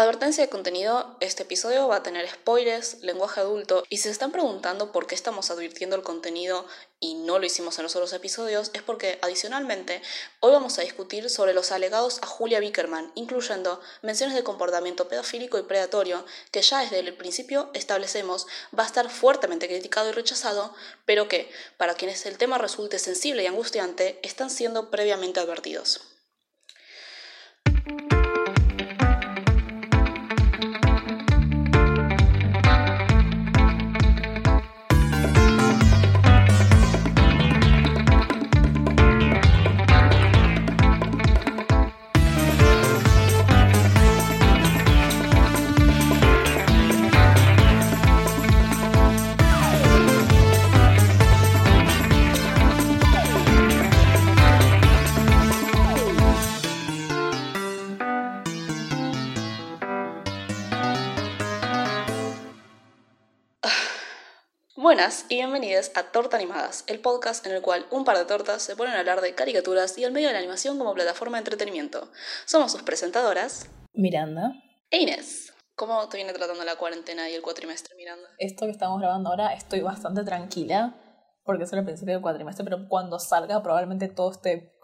Advertencia de contenido, este episodio va a tener spoilers, lenguaje adulto y si se están preguntando por qué estamos advirtiendo el contenido y no lo hicimos en los otros episodios es porque adicionalmente hoy vamos a discutir sobre los alegados a Julia Bickerman, incluyendo menciones de comportamiento pedofílico y predatorio que ya desde el principio establecemos va a estar fuertemente criticado y rechazado, pero que, para quienes el tema resulte sensible y angustiante, están siendo previamente advertidos. Buenas y bienvenidas a Torta Animadas, el podcast en el cual un par de tortas se ponen a hablar de caricaturas y el medio de la animación como plataforma de entretenimiento. Somos sus presentadoras, Miranda. E Inés. ¿Cómo te viene tratando la cuarentena y el cuatrimestre, Miranda? Esto que estamos grabando ahora estoy bastante tranquila porque es el principio del cuatrimestre, pero cuando salga probablemente todo esté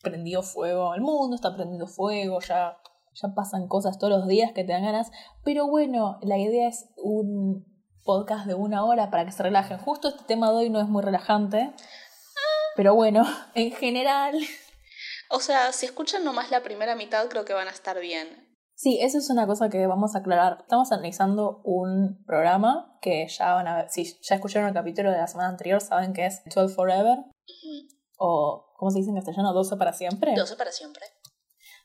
prendido fuego. El mundo está prendido fuego, ya, ya pasan cosas todos los días que te dan ganas. Pero bueno, la idea es un podcast de una hora para que se relajen. Justo este tema de hoy no es muy relajante, pero bueno, en general... O sea, si escuchan nomás la primera mitad creo que van a estar bien. Sí, eso es una cosa que vamos a aclarar. Estamos analizando un programa que ya van a ver, si ya escucharon el capítulo de la semana anterior, saben que es 12 Forever. O, ¿cómo se dice en castellano? 12 para siempre. 12 para siempre.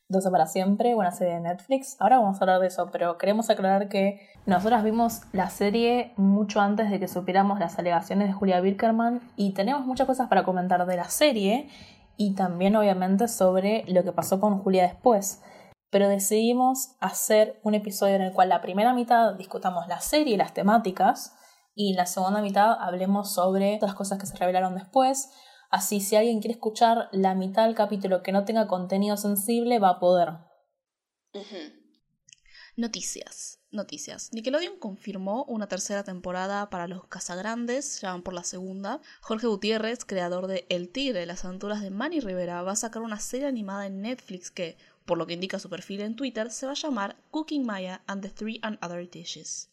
12 para siempre, buena serie de Netflix. Ahora vamos a hablar de eso, pero queremos aclarar que nosotras vimos la serie mucho antes de que supiéramos las alegaciones de Julia Birkerman y tenemos muchas cosas para comentar de la serie y también obviamente sobre lo que pasó con Julia después. Pero decidimos hacer un episodio en el cual la primera mitad discutamos la serie y las temáticas y la segunda mitad hablemos sobre otras cosas que se revelaron después, Así, si alguien quiere escuchar la mitad del capítulo que no tenga contenido sensible, va a poder. Noticias. Noticias. Nickelodeon confirmó una tercera temporada para los Casagrandes, ya van por la segunda. Jorge Gutiérrez, creador de El Tigre, las aventuras de Manny Rivera, va a sacar una serie animada en Netflix que, por lo que indica su perfil en Twitter, se va a llamar Cooking Maya and the Three and Other Dishes.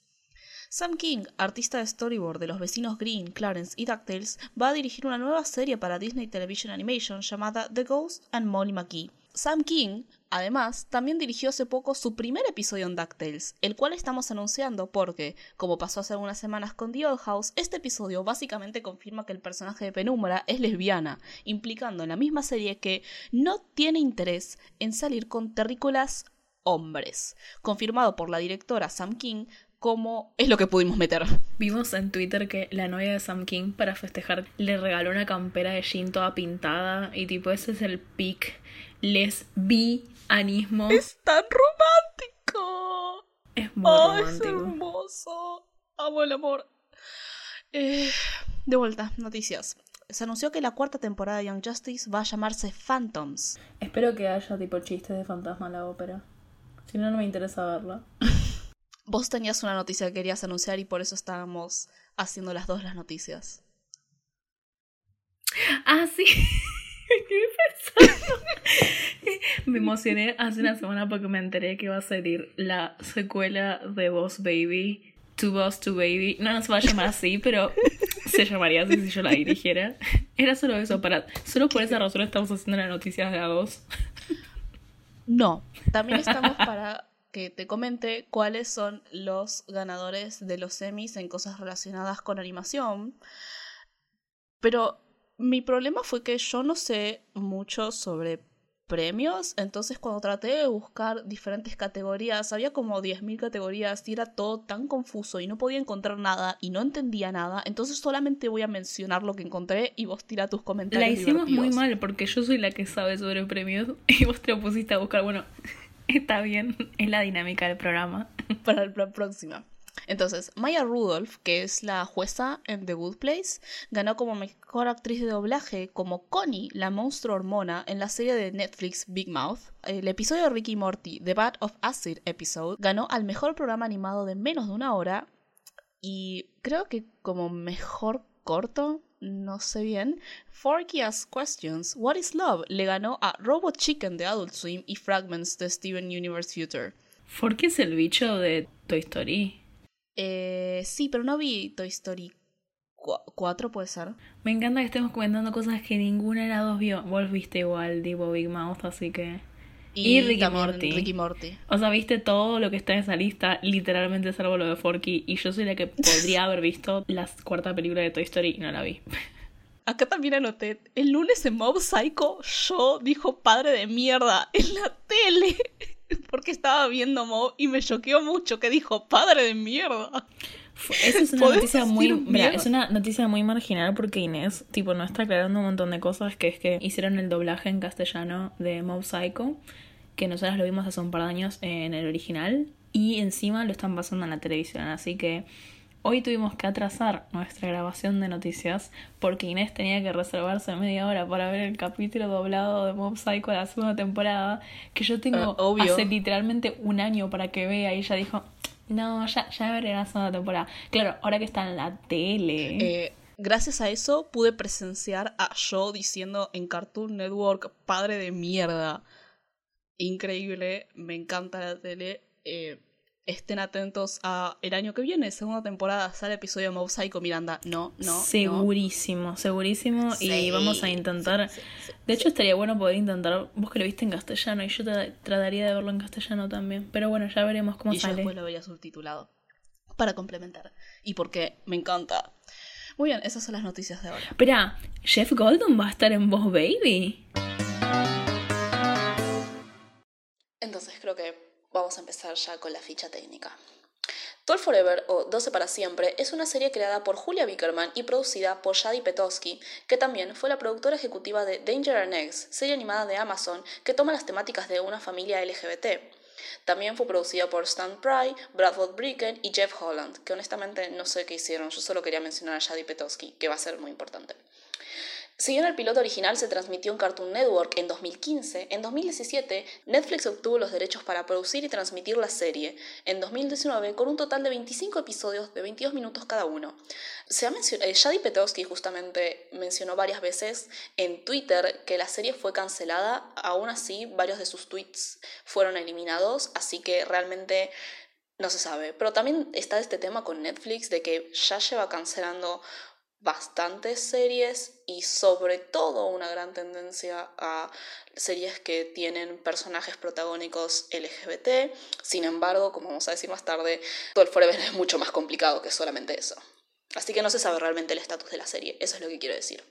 Sam King, artista de storyboard de los vecinos Green, Clarence y DuckTales, va a dirigir una nueva serie para Disney Television Animation llamada The Ghost and Molly McGee. Sam King, además, también dirigió hace poco su primer episodio en DuckTales, el cual estamos anunciando porque, como pasó hace algunas semanas con The Old House, este episodio básicamente confirma que el personaje de Penumbra es lesbiana, implicando en la misma serie que no tiene interés en salir con terrícolas hombres. Confirmado por la directora Sam King, cómo es lo que pudimos meter. Vimos en Twitter que la novia de Sam King para festejar le regaló una campera de jean toda pintada y tipo ese es el pic lesbianismo. Es tan romántico. Es muy romántico. Es hermoso. Amo el amor. Eh, de vuelta, noticias. Se anunció que la cuarta temporada de Young Justice va a llamarse Phantoms. Espero que haya tipo chistes de fantasma en la ópera. Si no, no me interesa verla. Vos tenías una noticia que querías anunciar y por eso estábamos haciendo las dos las noticias. Ah, sí. me emocioné hace una semana porque me enteré que va a salir la secuela de Boss Baby, To Boss to Baby. No, no se va a llamar así, pero se llamaría así si yo la dirigiera. Era solo eso, para solo por esa razón estamos haciendo las noticias de a dos. No, también estamos para que te comente cuáles son los ganadores de los semis en cosas relacionadas con animación. Pero mi problema fue que yo no sé mucho sobre premios, entonces cuando traté de buscar diferentes categorías, había como 10.000 categorías y era todo tan confuso y no podía encontrar nada y no entendía nada, entonces solamente voy a mencionar lo que encontré y vos tira tus comentarios. La hicimos muy mal porque yo soy la que sabe sobre premios y vos te lo pusiste a buscar, bueno, Está bien, es la dinámica del programa. Para la próxima. Entonces, Maya Rudolph, que es la jueza en The Good Place, ganó como mejor actriz de doblaje como Connie, la monstruo hormona, en la serie de Netflix Big Mouth. El episodio de Ricky Morty, The Bad of Acid Episode, ganó al mejor programa animado de menos de una hora. Y creo que como mejor corto, no sé bien, Forky Asks Questions, What is Love? le ganó a Robot Chicken de Adult Swim y Fragments de Steven Universe Future. Forky es el bicho de Toy Story. Eh, sí, pero no vi Toy Story 4, puede ser. Me encanta que estemos comentando cosas que ninguna de las dos vio. Vos viste igual tipo Big Mouth, así que... Y, Ricky Morty. Ricky Morty. O sea, viste todo lo que está en esa lista, literalmente salvo lo de Forky. Y yo soy la que podría haber visto la cuarta película de Toy Story y no la vi. Acá también anoté, el lunes en Mob Psycho, yo dijo padre de mierda en la tele. Porque estaba viendo Mob y me choqueó mucho que dijo padre de mierda. Esa es una noticia muy mira, es una noticia muy marginal porque Inés tipo no está aclarando un montón de cosas que es que hicieron el doblaje en castellano de Mob Psycho que nosotros lo vimos hace un par de años en el original y encima lo están pasando en la televisión, así que hoy tuvimos que atrasar nuestra grabación de noticias porque Inés tenía que reservarse media hora para ver el capítulo doblado de Mob Psycho de la segunda temporada que yo tengo ah, hace literalmente un año para que vea y ella dijo, no, ya, ya veré la segunda temporada. Claro, ahora que está en la tele. Eh, gracias a eso pude presenciar a yo diciendo en Cartoon Network, padre de mierda increíble, me encanta la tele. Eh, estén atentos a el año que viene, segunda temporada, sale episodio de Mob Psycho Miranda. No, no. Segurísimo, segurísimo. y vamos a intentar. de hecho, estaría bueno poder intentar. Vos que lo viste en castellano, y yo trataría de verlo en castellano también. Pero bueno, ya veremos cómo sale. Y después lo vería subtitulado. Para complementar. Y porque me encanta. Muy bien, esas son las noticias de ahora. Espera, ¿Jeff Goldon va a estar en Boss Baby? Entonces creo que vamos a empezar ya con la ficha técnica. 12 Forever o 12 para siempre es una serie creada por Julia Bickerman y producida por Shadi Petosky, que también fue la productora ejecutiva de Danger and Eggs, serie animada de Amazon que toma las temáticas de una familia LGBT. También fue producida por Stan Pry, Bradford Bricken y Jeff Holland, que honestamente no sé qué hicieron, yo solo quería mencionar a Shadi Petosky, que va a ser muy importante. Si bien el piloto original se transmitió en Cartoon Network en 2015, en 2017 Netflix obtuvo los derechos para producir y transmitir la serie, en 2019 con un total de 25 episodios de 22 minutos cada uno. Se ha mencionado, eh, Shadi Petowski justamente mencionó varias veces en Twitter que la serie fue cancelada, aún así varios de sus tweets fueron eliminados, así que realmente no se sabe. Pero también está este tema con Netflix de que ya lleva cancelando bastantes series y sobre todo una gran tendencia a series que tienen personajes protagónicos LGBT. Sin embargo, como vamos a decir más tarde, todo el Forever es mucho más complicado que solamente eso. Así que no se sabe realmente el estatus de la serie, eso es lo que quiero decir.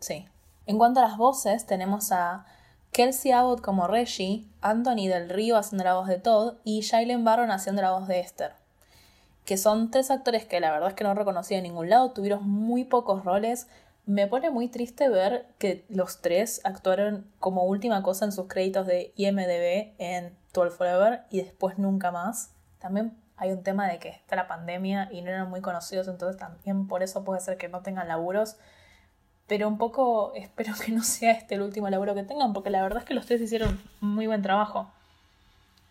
Sí. En cuanto a las voces, tenemos a Kelsey Abbott como Reggie, Anthony del Río haciendo la voz de Todd y Jalen Barron haciendo la voz de Esther que son tres actores que la verdad es que no reconocí en ningún lado, tuvieron muy pocos roles. Me pone muy triste ver que los tres actuaron como última cosa en sus créditos de IMDB en 12 Forever y después nunca más. También hay un tema de que está la pandemia y no eran muy conocidos, entonces también por eso puede ser que no tengan laburos. Pero un poco espero que no sea este el último laburo que tengan, porque la verdad es que los tres hicieron muy buen trabajo.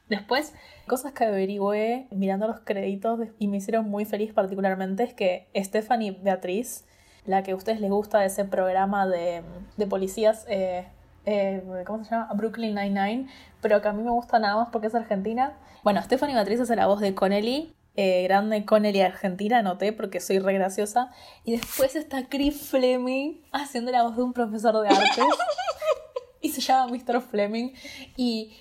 Después, cosas que averigüé mirando los créditos y me hicieron muy feliz particularmente es que Stephanie Beatriz, la que a ustedes les gusta de ese programa de, policías, eh, eh, ¿cómo se llama? Brooklyn Nine-Nine, pero que a mí me gusta nada más porque es argentina. Bueno, Stephanie Beatriz hace la voz de Connelly, eh, grande Connelly argentina, noté porque soy re graciosa. Y después está Chris Fleming haciendo la voz de un profesor de arte. y se llama Mr. Fleming. Y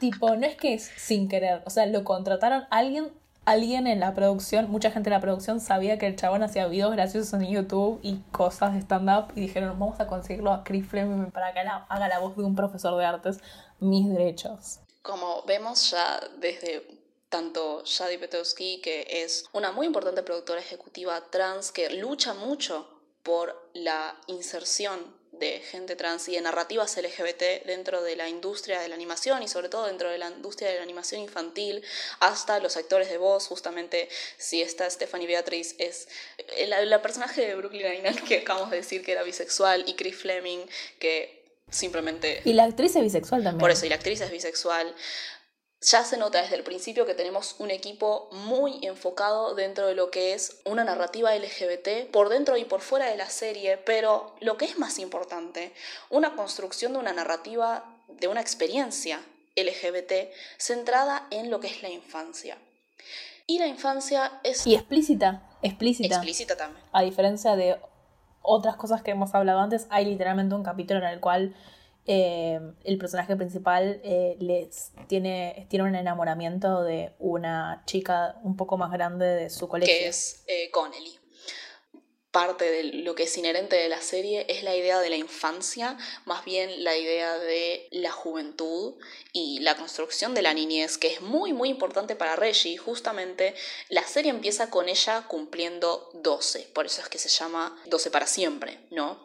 tipo, no es que es sin querer, o sea, lo contrataron alguien, alguien en la producción, mucha gente en la producción sabía que el chabón hacía videos graciosos en YouTube y cosas de stand-up y dijeron, vamos a conseguirlo a Chris Fleming para que haga la voz de un profesor de artes, mis derechos. Como vemos ya desde tanto Shadi Petowski, que es una muy importante productora ejecutiva trans que lucha mucho por la inserción de gente trans y de narrativas LGBT dentro de la industria de la animación y sobre todo dentro de la industria de la animación infantil, hasta los actores de voz, justamente si esta Stephanie Beatriz es la, personaje de Brooklyn Nine-Nine que acabamos de decir que era bisexual y Chris Fleming que simplemente... Y la actriz es bisexual también. Por eso, y la actriz es bisexual ya se nota desde el principio que tenemos un equipo muy enfocado dentro de lo que es una narrativa LGBT por dentro y por fuera de la serie, pero lo que es más importante, una construcción de una narrativa, de una experiencia LGBT centrada en lo que es la infancia. Y la infancia es... Y explícita, explícita. Explícita también. A diferencia de otras cosas que hemos hablado antes, hay literalmente un capítulo en el cual eh, el personaje principal eh, les tiene, tiene un enamoramiento de una chica un poco más grande de su colegio. Que es eh, Connelly parte de lo que es inherente de la serie es la idea de la infancia, más bien la idea de la juventud y la construcción de la niñez, que es muy muy importante para Reggie. Justamente la serie empieza con ella cumpliendo 12, por eso es que se llama 12 para siempre, ¿no?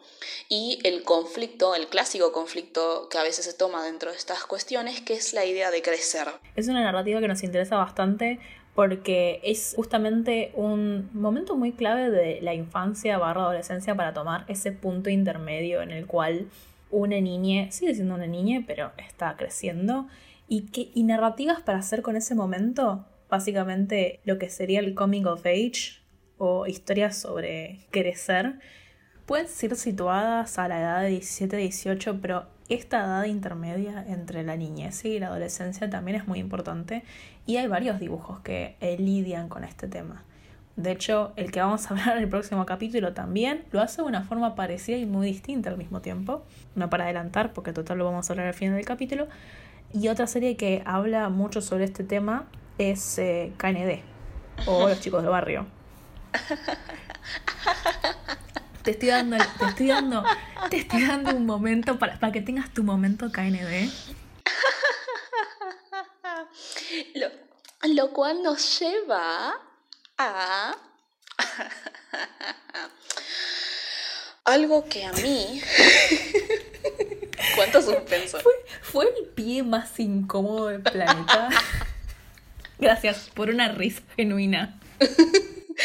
Y el conflicto, el clásico conflicto que a veces se toma dentro de estas cuestiones, que es la idea de crecer. Es una narrativa que nos interesa bastante porque es justamente un momento muy clave de la infancia barra adolescencia para tomar ese punto intermedio en el cual una niña, sigue siendo una niña, pero está creciendo, y, que, y narrativas para hacer con ese momento, básicamente lo que sería el coming of age o historias sobre crecer, pueden ser situadas a la edad de 17-18, pero esta edad intermedia entre la niñez y la adolescencia también es muy importante y hay varios dibujos que lidian con este tema. De hecho, el que vamos a hablar en el próximo capítulo también lo hace de una forma parecida y muy distinta al mismo tiempo. No para adelantar, porque total lo vamos a hablar al final del capítulo. Y otra serie que habla mucho sobre este tema es eh, KND, o Los Chicos del Barrio. Te estoy dando, te estoy dando, te estoy dando un momento para, para que tengas tu momento KND. Lo, lo cual nos lleva a algo que a mí... ¿Cuánto suspenso? Fue, fue el pie más incómodo del planeta. Gracias por una risa genuina.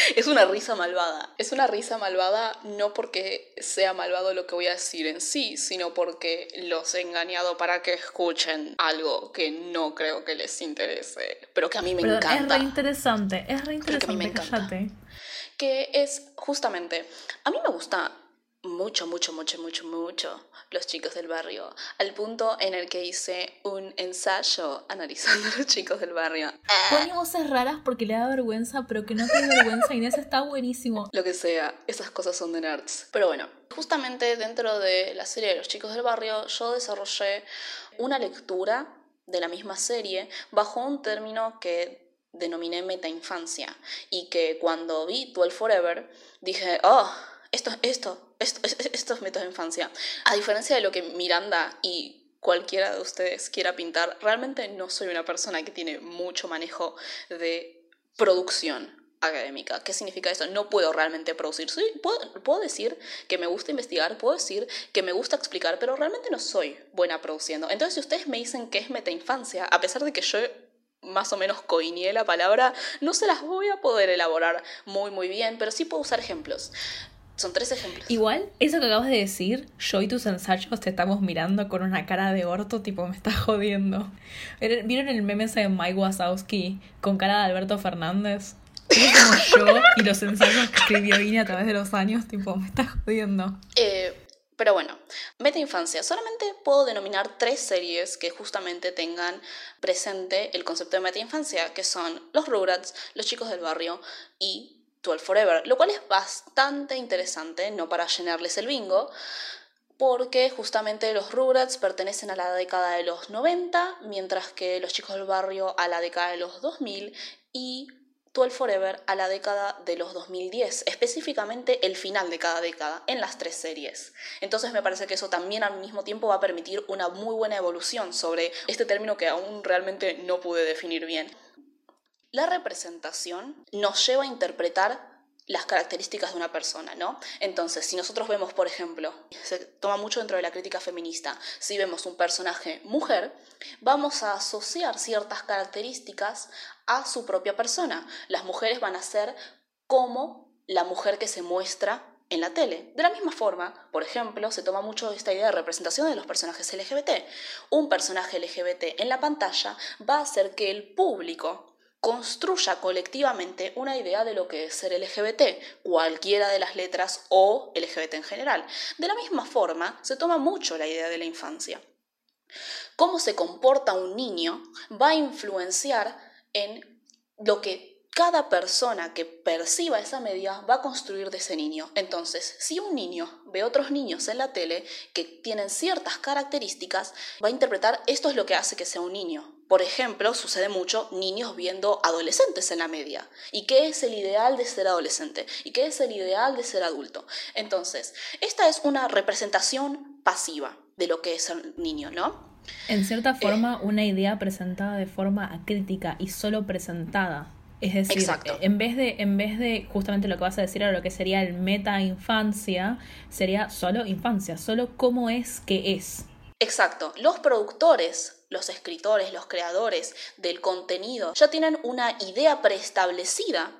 Es una risa malvada. Es una risa malvada no porque sea malvado lo que voy a decir en sí, sino porque los he engañado para que escuchen algo que no creo que les interese, pero que a mí me encanta. Es re interesante, es re interesante. Que a mí me encanta. Que es justamente, a mí me gusta mucho, mucho, mucho, mucho, mucho los chicos del barrio, al punto en el que hice un ensayo analizando a los chicos del barrio. Pone voces raras porque le da vergüenza, pero que no tiene vergüenza, Inés está buenísimo. Lo que sea, esas cosas son de nerds. Pero bueno, justamente dentro de la serie de los chicos del barrio, yo desarrollé una lectura de la misma serie bajo un término que denominé meta-infancia y que cuando vi 12 Forever dije, oh, esto, esto, estos métodos de infancia. A diferencia de lo que Miranda y cualquiera de ustedes quiera pintar, realmente no soy una persona que tiene mucho manejo de producción académica. ¿Qué significa eso? No puedo realmente producir. Soy, puedo, decir que me gusta investigar, puedo decir que me gusta explicar, pero realmente no soy buena produciendo. Entonces, si ustedes me dicen que es metainfancia, a pesar de que yo más o menos coineé la palabra, no se las voy a poder elaborar muy muy bien, pero sí puedo usar ejemplos. Son tres ejemplos. Igual, eso que acabas de decir, yo y tus ensayos te estamos mirando con una cara de orto, tipo, me estás jodiendo. ¿Vieron el meme ese de Mike Wazowski con cara de Alberto Fernández? Como yo y los ensayos que escribió Vini a través de los años, tipo, me estás jodiendo. Eh, pero bueno, meta infancia. Solamente puedo denominar tres series que justamente tengan presente el concepto de meta infancia, que son Los Rugrats, Los Chicos del Barrio y 12 Forever, lo cual es bastante interesante, no para llenarles el bingo, porque justamente los Rugrats pertenecen a la década de los 90, mientras que los chicos del barrio a la década de los 2000 y 12 Forever a la década de los 2010, específicamente el final de cada década en las tres series. Entonces me parece que eso también al mismo tiempo va a permitir una muy buena evolución sobre este término que aún realmente no pude definir bien. La representación nos lleva a interpretar las características de una persona, ¿no? Entonces, si nosotros vemos, por ejemplo, se toma mucho dentro de la crítica feminista, si vemos un personaje mujer, vamos a asociar ciertas características a su propia persona. Las mujeres van a ser como la mujer que se muestra en la tele. De la misma forma, por ejemplo, se toma mucho esta idea de representación de los personajes LGBT. Un personaje LGBT en la pantalla va a hacer que el público construya colectivamente una idea de lo que es ser LGBT, cualquiera de las letras o LGBT en general. De la misma forma, se toma mucho la idea de la infancia. Cómo se comporta un niño va a influenciar en lo que cada persona que perciba esa media va a construir de ese niño. Entonces, si un niño ve otros niños en la tele que tienen ciertas características, va a interpretar esto es lo que hace que sea un niño. Por ejemplo, sucede mucho niños viendo adolescentes en la media. ¿Y qué es el ideal de ser adolescente? ¿Y qué es el ideal de ser adulto? Entonces, esta es una representación pasiva de lo que es ser niño, ¿no? En cierta forma, una idea presentada de forma acrítica y solo presentada es decir, en vez de, en vez de justamente lo que vas a decir ahora, lo que sería el meta infancia, sería solo infancia, solo cómo es que es. Exacto. Los productores, los escritores, los creadores del contenido ya tienen una idea preestablecida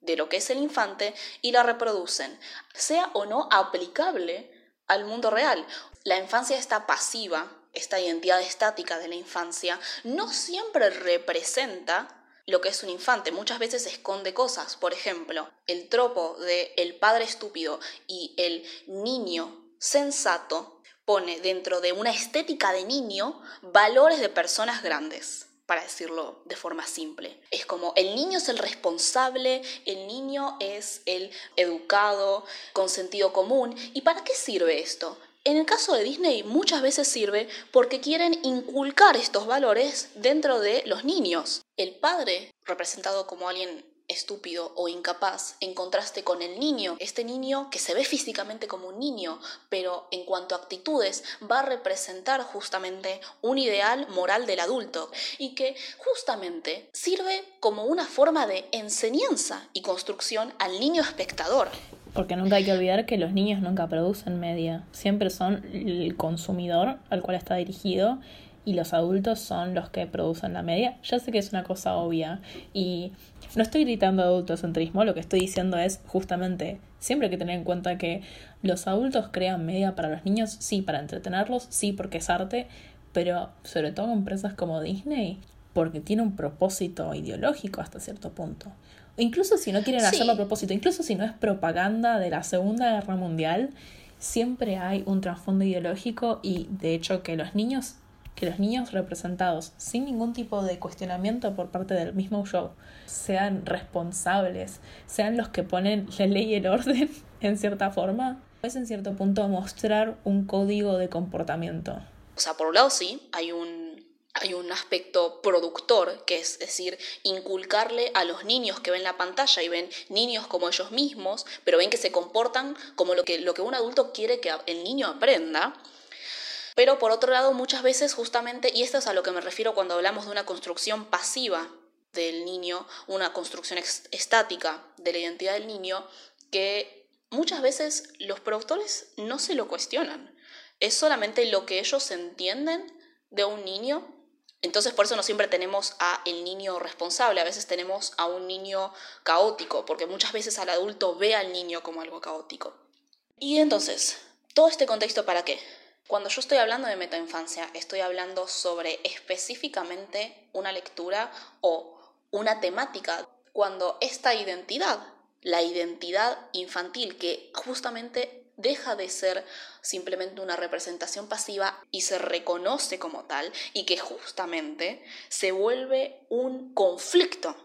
de lo que es el infante y la reproducen, sea o no aplicable al mundo real. La infancia está pasiva, esta identidad estática de la infancia, no siempre representa lo que es un infante. Muchas veces esconde cosas. Por ejemplo, el tropo de el padre estúpido y el niño sensato pone dentro de una estética de niño valores de personas grandes para decirlo de forma simple. Es como el niño es el responsable, el niño es el educado, con sentido común. ¿Y para qué sirve esto? En el caso de Disney muchas veces sirve porque quieren inculcar estos valores dentro de los niños. El padre, representado como alguien estúpido o incapaz en contraste con el niño, este niño que se ve físicamente como un niño, pero en cuanto a actitudes va a representar justamente un ideal moral del adulto y que justamente sirve como una forma de enseñanza y construcción al niño espectador. Porque nunca hay que olvidar que los niños nunca producen media, siempre son el consumidor al cual está dirigido y los adultos son los que producen la media. Ya sé que es una cosa obvia y no estoy gritando adultocentrismo, lo que estoy diciendo es justamente siempre hay que tener en cuenta que los adultos crean media para los niños, sí, para entretenerlos, sí, porque es arte, pero sobre todo empresas como Disney, porque tiene un propósito ideológico hasta cierto punto. Incluso si no quieren hacerlo a propósito, incluso si no es propaganda de la Segunda Guerra Mundial, siempre hay un trasfondo ideológico y de hecho que los niños que los niños representados sin ningún tipo de cuestionamiento por parte del mismo show sean responsables, sean los que ponen la ley y el orden en cierta forma, es en cierto punto mostrar un código de comportamiento. O sea, por un lado sí, hay un hay un aspecto productor, que es decir, inculcarle a los niños que ven la pantalla y ven niños como ellos mismos, pero ven que se comportan como lo que, lo que un adulto quiere que el niño aprenda. Pero por otro lado, muchas veces justamente, y esto es a lo que me refiero cuando hablamos de una construcción pasiva del niño, una construcción estática de la identidad del niño, que muchas veces los productores no se lo cuestionan. Es solamente lo que ellos entienden de un niño entonces por eso no siempre tenemos a el niño responsable, a veces tenemos a un niño caótico, porque muchas veces al adulto ve al niño como algo caótico. Y entonces, todo este contexto para qué? Cuando yo estoy hablando de metainfancia, estoy hablando sobre específicamente una lectura o una temática, cuando esta identidad, la identidad infantil que justamente deja de ser simplemente una representación pasiva y se reconoce como tal y que justamente se vuelve un conflicto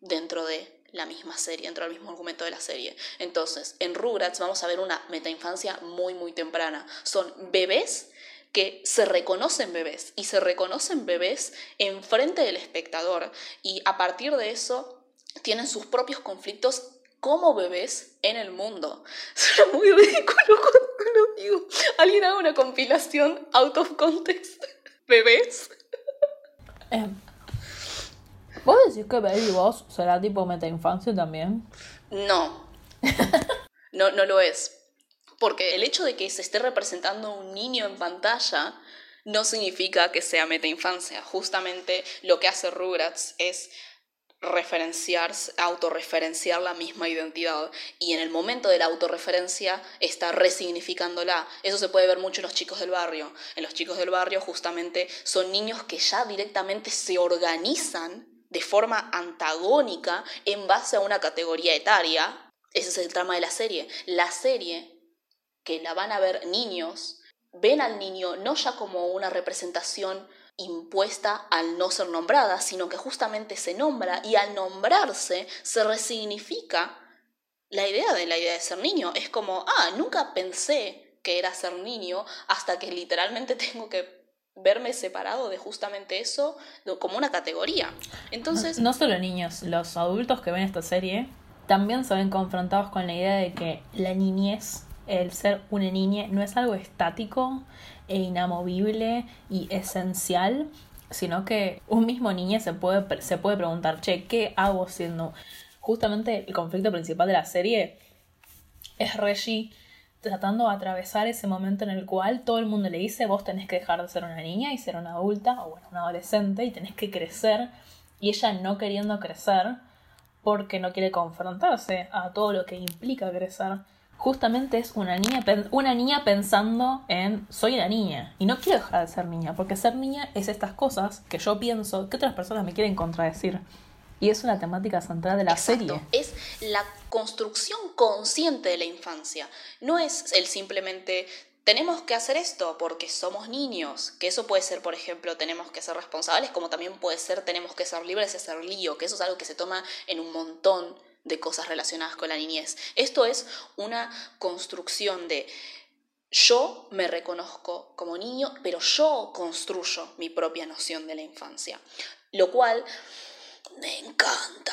dentro de la misma serie, dentro del mismo argumento de la serie. Entonces, en Rugrats vamos a ver una metainfancia muy, muy temprana. Son bebés que se reconocen bebés y se reconocen bebés enfrente del espectador y a partir de eso tienen sus propios conflictos como bebés en el mundo. Suena muy ridículo cuando lo digo. Alguien haga una compilación out of context. ¿Bebés? Eh, ¿Vos decís que Baby Boss será tipo meta infancia también? No. no, no lo es. Porque el hecho de que se esté representando un niño en pantalla no significa que sea meta infancia. Justamente lo que hace Rugrats es referenciar, autorreferenciar la misma identidad y en el momento de la autorreferencia está resignificándola. Eso se puede ver mucho en los chicos del barrio. En los chicos del barrio justamente son niños que ya directamente se organizan de forma antagónica en base a una categoría etaria. Ese es el trama de la serie. La serie, que la van a ver niños, ven al niño no ya como una representación impuesta al no ser nombrada, sino que justamente se nombra y al nombrarse se resignifica la idea de la idea de ser niño. Es como, ah, nunca pensé que era ser niño hasta que literalmente tengo que verme separado de justamente eso como una categoría. Entonces... No, solo niños, los adultos que ven esta serie también se ven confrontados con la idea de que la niñez, el ser una niña, no es algo estático, e inamovible y esencial, sino que un mismo niño se puede, se puede preguntar, che, ¿qué hago siendo? Justamente el conflicto principal de la serie es Reggie tratando de atravesar ese momento en el cual todo el mundo le dice, vos tenés que dejar de ser una niña y ser una adulta, o bueno, una adolescente, y tenés que crecer, y ella no queriendo crecer porque no quiere confrontarse a todo lo que implica crecer justamente es una niña, una niña pensando en soy la niña y no quiero dejar de ser niña, porque ser niña es estas cosas que yo pienso que otras personas me quieren contradecir. Y es una temática central de la serie. Es la construcción consciente de la infancia. No es el simplemente tenemos que hacer esto porque somos niños, que eso puede ser, por ejemplo, tenemos que ser responsables, como también puede ser tenemos que ser libres y hacer lío, que eso es algo que se toma en un montón de cosas relacionadas con la niñez. Esto es una construcción de yo me reconozco como niño, pero yo construyo mi propia noción de la infancia. Lo cual me encanta.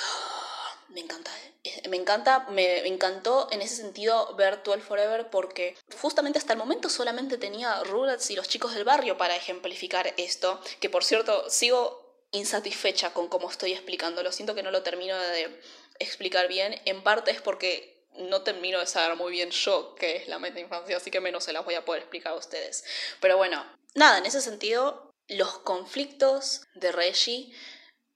Me encanta, ¿eh? me encanta, me encantó en ese sentido ver 12 Forever porque justamente hasta el momento solamente tenía Rugrats y los chicos del barrio para ejemplificar esto, que por cierto sigo insatisfecha con cómo estoy explicándolo, siento que no lo termino de explicar bien, en parte es porque no termino de saber muy bien yo qué es la meta infancia, así que menos se las voy a poder explicar a ustedes. Pero bueno, nada, en ese sentido, los conflictos de Reggie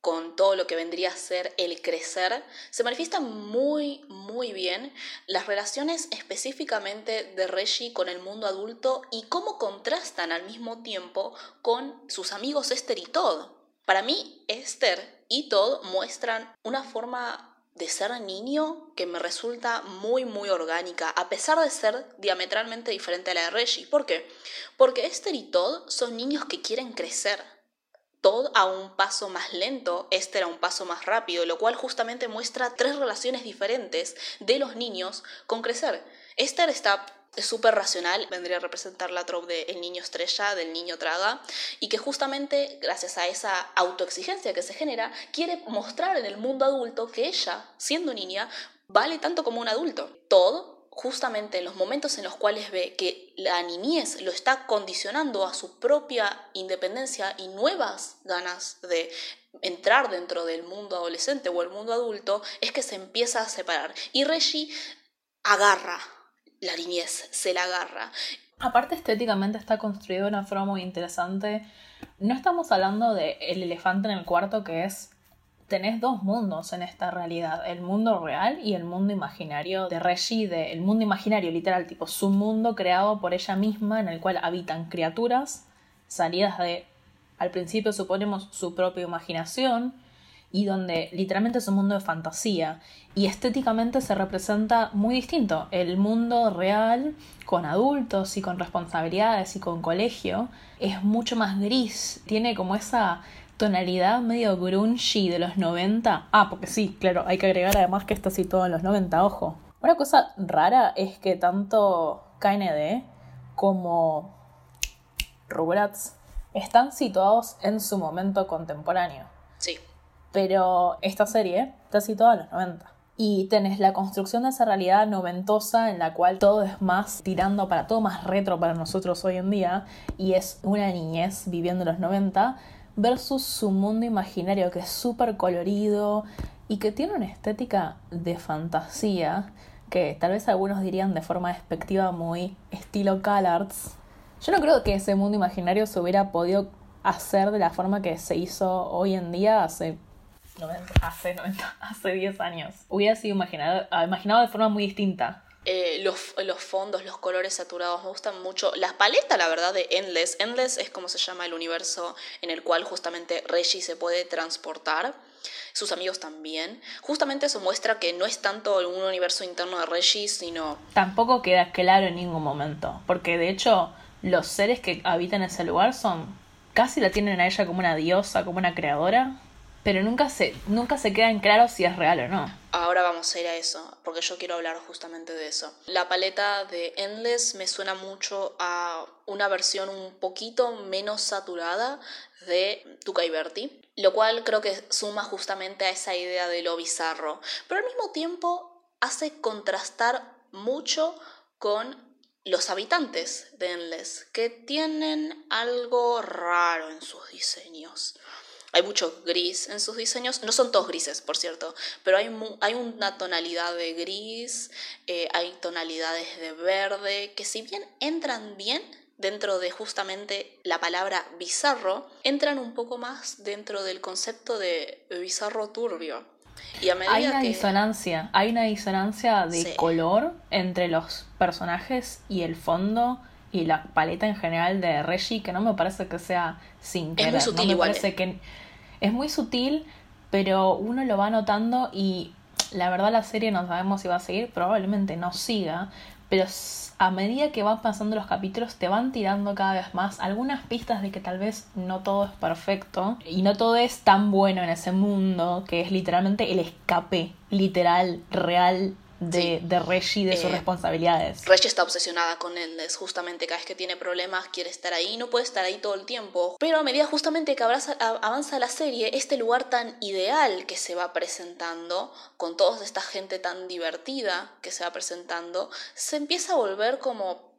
con todo lo que vendría a ser el crecer, se manifiestan muy, muy bien las relaciones específicamente de Reggie con el mundo adulto y cómo contrastan al mismo tiempo con sus amigos Esther y Todd. Para mí, Esther y Todd muestran una forma de ser niño que me resulta muy muy orgánica, a pesar de ser diametralmente diferente a la de Reggie. ¿Por qué? Porque Esther y Todd son niños que quieren crecer. Todd a un paso más lento, Esther a un paso más rápido, lo cual justamente muestra tres relaciones diferentes de los niños con crecer. Esther está es súper racional, vendría a representar la trope de el niño estrella, del niño traga, y que justamente gracias a esa autoexigencia que se genera, quiere mostrar en el mundo adulto que ella, siendo niña, vale tanto como un adulto. Todo justamente en los momentos en los cuales ve que la niñez lo está condicionando a su propia independencia y nuevas ganas de entrar dentro del mundo adolescente o el mundo adulto, es que se empieza a separar. Y Reggie agarra la niñez se la agarra. Aparte estéticamente está construido de una forma muy interesante. No estamos hablando de el elefante en el cuarto que es tenés dos mundos en esta realidad, el mundo real y el mundo imaginario de Reggie, el mundo imaginario literal, tipo su mundo creado por ella misma en el cual habitan criaturas salidas de, al principio suponemos, su propia imaginación y donde literalmente es un mundo de fantasía y estéticamente se representa muy distinto. El mundo real con adultos y con responsabilidades y con colegio es mucho más gris, tiene como esa tonalidad medio grungy de los 90. Ah, porque sí, claro, hay que agregar además que está situado en los 90, ojo. Una cosa rara es que tanto KND como Rugrats están situados en su momento contemporáneo. Sí. Pero esta serie está situada en los 90. Y tenés la construcción de esa realidad noventosa en la cual todo es más tirando para todo más retro para nosotros hoy en día y es una niñez viviendo los 90 versus su mundo imaginario que es súper colorido y que tiene una estética de fantasía que tal vez algunos dirían de forma despectiva muy estilo CalArts, yo no creo que ese mundo imaginario se hubiera podido hacer de la forma que se hizo hoy en día hace 90, hace 90, hace 10 años. Hubiera sido imaginado, imaginado de forma muy distinta. Eh, los, los, fondos, los colores saturados, me gustan mucho. La paleta, la verdad, de Endless. Endless es como se llama el universo en el cual justamente Reggie se puede transportar. Sus amigos también. Justamente eso muestra que no es tanto un universo interno de Reggie, sino... Tampoco queda claro en ningún momento. Porque de hecho, los seres que habitan ese lugar son... Casi la tienen a ella como una diosa, como una creadora pero nunca se, nunca se queda en claro si es real o no. Ahora vamos a ir a eso, porque yo quiero hablar justamente de eso. La paleta de Endless me suena mucho a una versión un poquito menos saturada de Tuca y Berti, lo cual creo que suma justamente a esa idea de lo bizarro, pero al mismo tiempo hace contrastar mucho con los habitantes de Endless, que tienen algo raro en sus diseños. Hay mucho gris en sus diseños, no son todos grises, por cierto, pero hay, hay una tonalidad de gris, eh, hay tonalidades de verde, que si bien entran bien dentro de justamente la palabra bizarro, entran un poco más dentro del concepto de bizarro turbio. Y a medida hay una disonancia, hay una disonancia de color entre los personajes y el fondo y la paleta en general de Reggie que no me parece que sea sin querer. Es muy no me parece ¿eh? que es muy sutil, pero uno lo va notando y la verdad la serie no sabemos si va a seguir, probablemente no siga, pero a medida que van pasando los capítulos te van tirando cada vez más algunas pistas de que tal vez no todo es perfecto y no todo es tan bueno en ese mundo que es literalmente el escape literal, real de, de Reggie, de sus eh, responsabilidades. Reggie está obsesionada con él, justamente cada vez que tiene problemas quiere estar ahí, no puede estar ahí todo el tiempo. Pero a medida justamente que avanza la serie, este lugar tan ideal que se va presentando, con toda esta gente tan divertida que se va presentando, se empieza a volver como...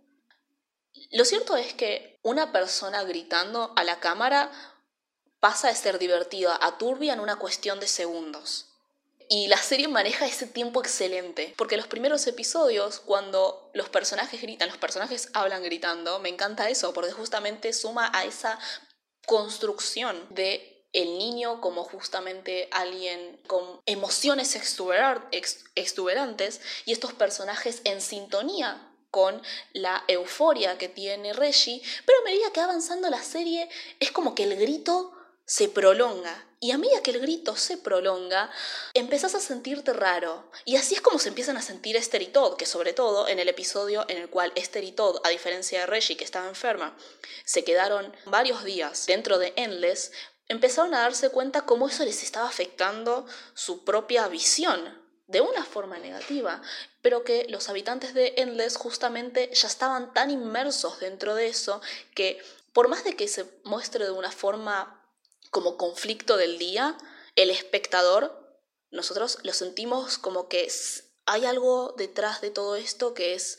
Lo cierto es que una persona gritando a la cámara pasa de ser divertida a turbia en una cuestión de segundos. Y la serie maneja ese tiempo excelente, porque los primeros episodios, cuando los personajes gritan, los personajes hablan gritando, me encanta eso, porque justamente suma a esa construcción de el niño como justamente alguien con emociones exuberantes y estos personajes en sintonía con la euforia que tiene Reggie, pero a medida que va avanzando la serie es como que el grito se prolonga. Y a medida que el grito se prolonga, empezás a sentirte raro. Y así es como se empiezan a sentir Esther y Todd, que sobre todo en el episodio en el cual Esther y Todd, a diferencia de Reggie, que estaba enferma, se quedaron varios días dentro de Endless, empezaron a darse cuenta cómo eso les estaba afectando su propia visión de una forma negativa, pero que los habitantes de Endless justamente ya estaban tan inmersos dentro de eso que por más de que se muestre de una forma como conflicto del día, el espectador, nosotros lo sentimos como que hay algo detrás de todo esto que es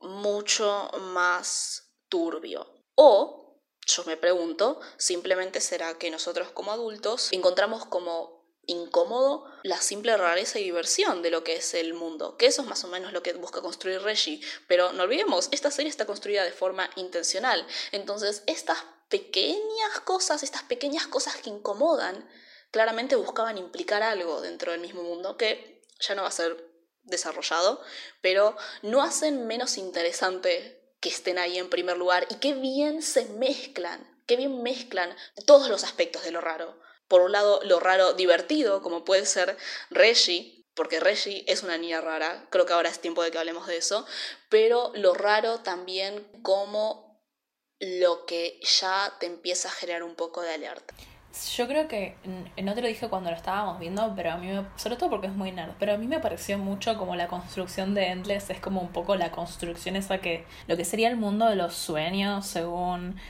mucho más turbio. O, yo me pregunto, simplemente será que nosotros como adultos encontramos como incómodo la simple rareza y diversión de lo que es el mundo, que eso es más o menos lo que busca construir Reggie, pero no olvidemos, esta serie está construida de forma intencional, entonces estas pequeñas cosas, estas pequeñas cosas que incomodan, claramente buscaban implicar algo dentro del mismo mundo que ya no va a ser desarrollado, pero no hacen menos interesante que estén ahí en primer lugar y qué bien se mezclan, qué bien mezclan todos los aspectos de lo raro. Por un lado, lo raro divertido, como puede ser Reggie, porque Reggie es una niña rara, creo que ahora es tiempo de que hablemos de eso, pero lo raro también como lo que ya te empieza a generar un poco de alerta. Yo creo que, no te lo dije cuando lo estábamos viendo, pero a mí, me, sobre todo porque es muy nerd, pero a mí me pareció mucho como la construcción de Endless, es como un poco la construcción esa que, lo que sería el mundo de los sueños según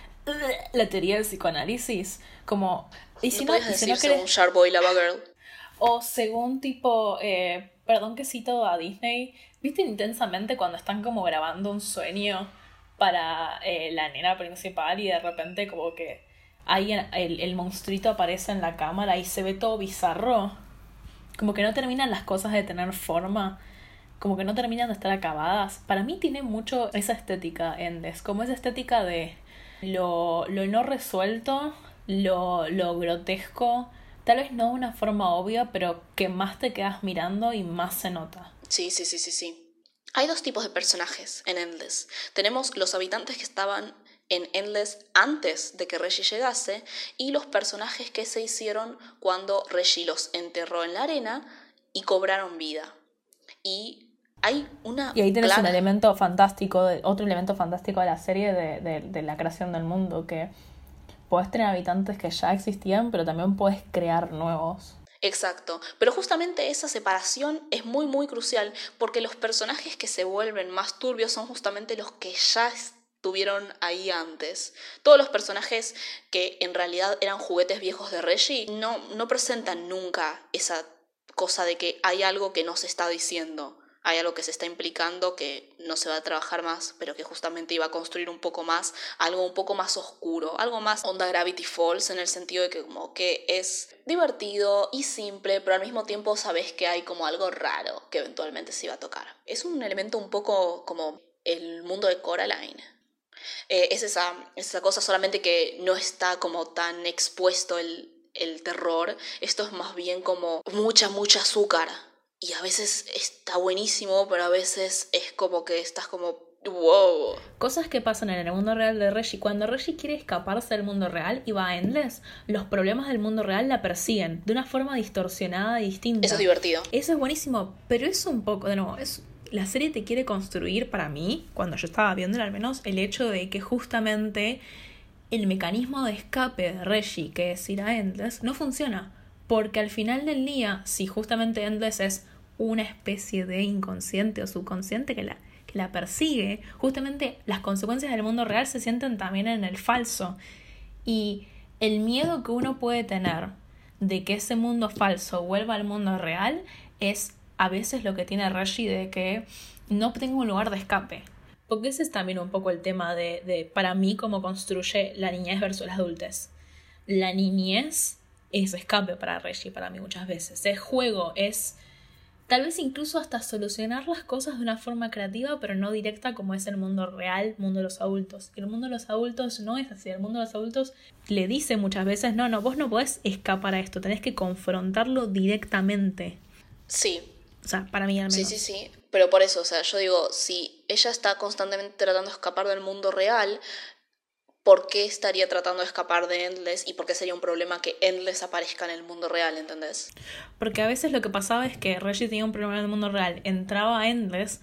la teoría del psicoanálisis, como... Y si no, decir según Sharkboy Lava Girl. O según tipo, eh, perdón que cito a Disney, ¿viste intensamente cuando están como grabando un sueño para eh, la nena principal y de repente como que ahí el, el monstruito aparece en la cámara y se ve todo bizarro. Como que no terminan las cosas de tener forma. como que no terminan de estar acabadas. Para mí tiene mucho esa estética Endless, como esa estética de lo, lo no resuelto, lo, lo grotesco, tal vez no de una forma obvia, pero que más te quedas mirando y más se nota. Sí, sí, sí, sí, sí. Hay dos tipos de personajes en Endless. Tenemos los habitantes que estaban en Endless antes de que Reggie llegase y los personajes que se hicieron cuando Reggie los enterró en la arena y cobraron vida. Y hay una... Y ahí tienes un elemento fantástico, otro elemento fantástico de la serie de, de la creación del mundo, que puedes tener habitantes que ya existían, pero también puedes crear nuevos. Exacto, pero justamente esa separación es muy muy crucial porque los personajes que se vuelven más turbios son justamente los que ya estuvieron ahí antes. Todos los personajes que en realidad eran juguetes viejos de Reggie no, no presentan nunca esa cosa de que hay algo que no se está diciendo hay algo que se está implicando que no se va a trabajar más, pero que justamente iba a construir un poco más, algo un poco más oscuro, algo más onda Gravity Falls en el sentido de que como que es divertido y simple, pero al mismo tiempo sabes que hay como algo raro que eventualmente se iba a tocar. Es un elemento un poco como el mundo de Coraline. Eh, es esa, esa cosa solamente que no está como tan expuesto el, el terror, esto es más bien como mucha, mucha azúcar y a veces está buenísimo, pero a veces es como que estás como wow. Cosas que pasan en el mundo real de Reggie. Cuando Reggie quiere escaparse del mundo real y va a Endless, los problemas del mundo real la persiguen de una forma distorsionada y distinta. Eso es divertido. Eso es buenísimo, pero es un poco, de nuevo, es, la serie te quiere construir para mí, cuando yo estaba viendo al menos, el hecho de que justamente el mecanismo de escape de Reggie, que es ir a Endless, no funciona. Porque al final del día, si justamente Endless es una especie de inconsciente o subconsciente que la, que la persigue, justamente las consecuencias del mundo real se sienten también en el falso. Y el miedo que uno puede tener de que ese mundo falso vuelva al mundo real es a veces lo que tiene Reggie de que no tengo un lugar de escape. Porque ese es también un poco el tema de, de para mí, cómo construye la niñez versus la adultez. La niñez es escape para Reggie, para mí muchas veces. Es juego, es tal vez incluso hasta solucionar las cosas de una forma creativa, pero no directa como es el mundo real, mundo de los adultos. El mundo de los adultos no es así. El mundo de los adultos le dice muchas veces, no, no, vos no podés escapar a esto, tenés que confrontarlo directamente. Sí. O sea, para mí al menos. Sí, sí, sí. Pero por eso, o sea, yo digo, si ella está constantemente tratando de escapar del mundo real, por qué estaría tratando de escapar de Endless y por qué sería un problema que Endless aparezca en el mundo real, ¿entendés? Porque a veces lo que pasaba es que Reggie tenía un problema en el mundo real, entraba a Endless,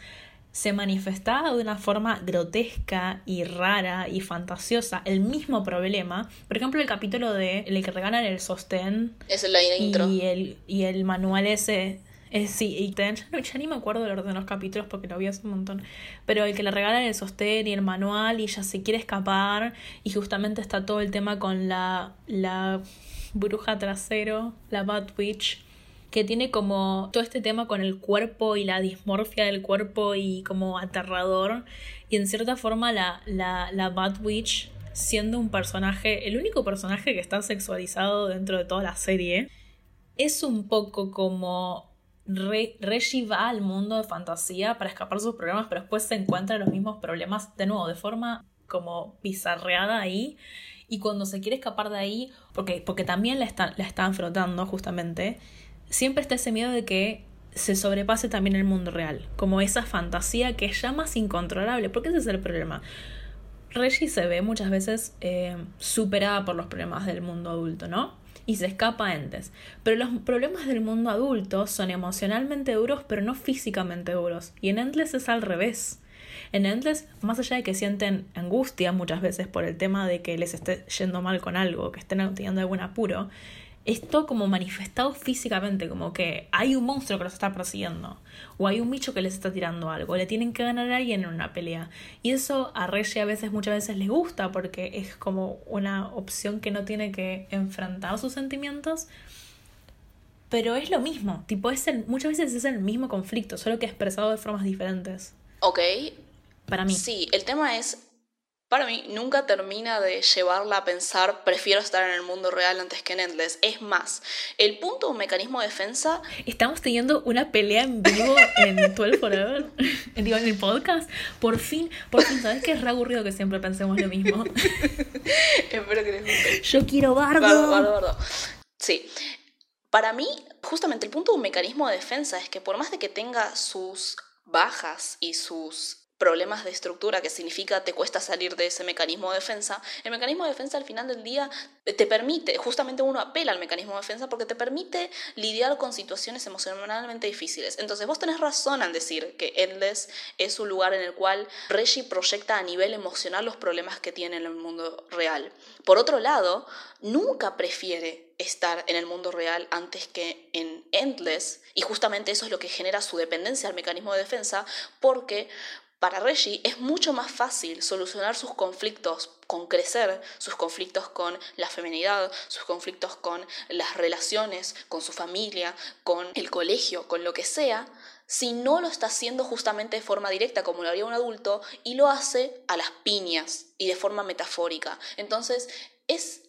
se manifestaba de una forma grotesca y rara y fantasiosa el mismo problema. Por ejemplo, el capítulo de el que regalan el sostén. Es la intro. Y el, y el manual ese eh, sí, y ya, ni me acuerdo del orden de los capítulos porque lo vi hace un montón. Pero el que le regalan el sostén y el manual y ella se quiere escapar y justamente está todo el tema con la, la bruja trasero, la Bad Witch, que tiene como todo este tema con el cuerpo y la dismorfia del cuerpo y como aterrador. Y en cierta forma la, la, la Bad Witch siendo un personaje, el único personaje que está sexualizado dentro de toda la serie, es un poco como Reggie va al mundo de fantasía para escapar sus problemas, pero después se encuentra los mismos problemas de nuevo, de forma como bizarreada ahí. Y cuando se quiere escapar de ahí, porque, porque también la, están, la están frotando justamente, siempre está ese miedo de que se sobrepase también el mundo real, como esa fantasía que es ya más incontrolable, porque ese es el problema. Reggie se ve muchas veces eh, superada por los problemas del mundo adulto, ¿no? Y se escapa antes. Pero los problemas del mundo adulto son emocionalmente duros, pero no físicamente duros. Y en Endless es al revés. En Endless, más allá de que sienten angustia muchas veces por el tema de que les esté yendo mal con algo, que estén teniendo algún apuro, esto como manifestado físicamente, como que hay un monstruo que los está persiguiendo, o hay un bicho que les está tirando algo, le tienen que ganar a alguien en una pelea. Y eso a Reggie a veces, muchas veces les gusta, porque es como una opción que no tiene que enfrentar sus sentimientos. Pero es lo mismo, tipo, es muchas veces es el mismo conflicto, solo que expresado de formas diferentes. Ok. Para mí. Sí, el tema es para mí nunca termina de llevarla a pensar prefiero estar en el mundo real antes que en Endless. Es más, el punto un mecanismo de defensa... Estamos teniendo una pelea en vivo en 12 Forever, digo, en el podcast. Por fin, por fin, ¿sabes qué es re aburrido que siempre pensemos lo mismo? Espero que les guste. Yo quiero bardo. Bardo, bardo, bardo. Sí. Para mí, justamente el punto de un mecanismo de defensa es que por más de que tenga sus bajas y sus problemas de estructura, que significa te cuesta salir de ese mecanismo de defensa, el mecanismo de defensa al final del día te permite, justamente uno apela al mecanismo de defensa porque te permite lidiar con situaciones emocionalmente difíciles. Entonces vos tenés razón al decir que Endless es un lugar en el cual Reggie proyecta a nivel emocional los problemas que tiene en el mundo real. Por otro lado, nunca prefiere estar en el mundo real antes que en Endless, y justamente eso es lo que genera su dependencia al mecanismo de defensa, porque para Reggie es mucho más fácil solucionar sus conflictos con crecer, sus conflictos con la feminidad, sus conflictos con las relaciones, con su familia, con el colegio, con lo que sea, si no lo está haciendo justamente de forma directa como lo haría un adulto y lo hace a las piñas y de forma metafórica. Entonces es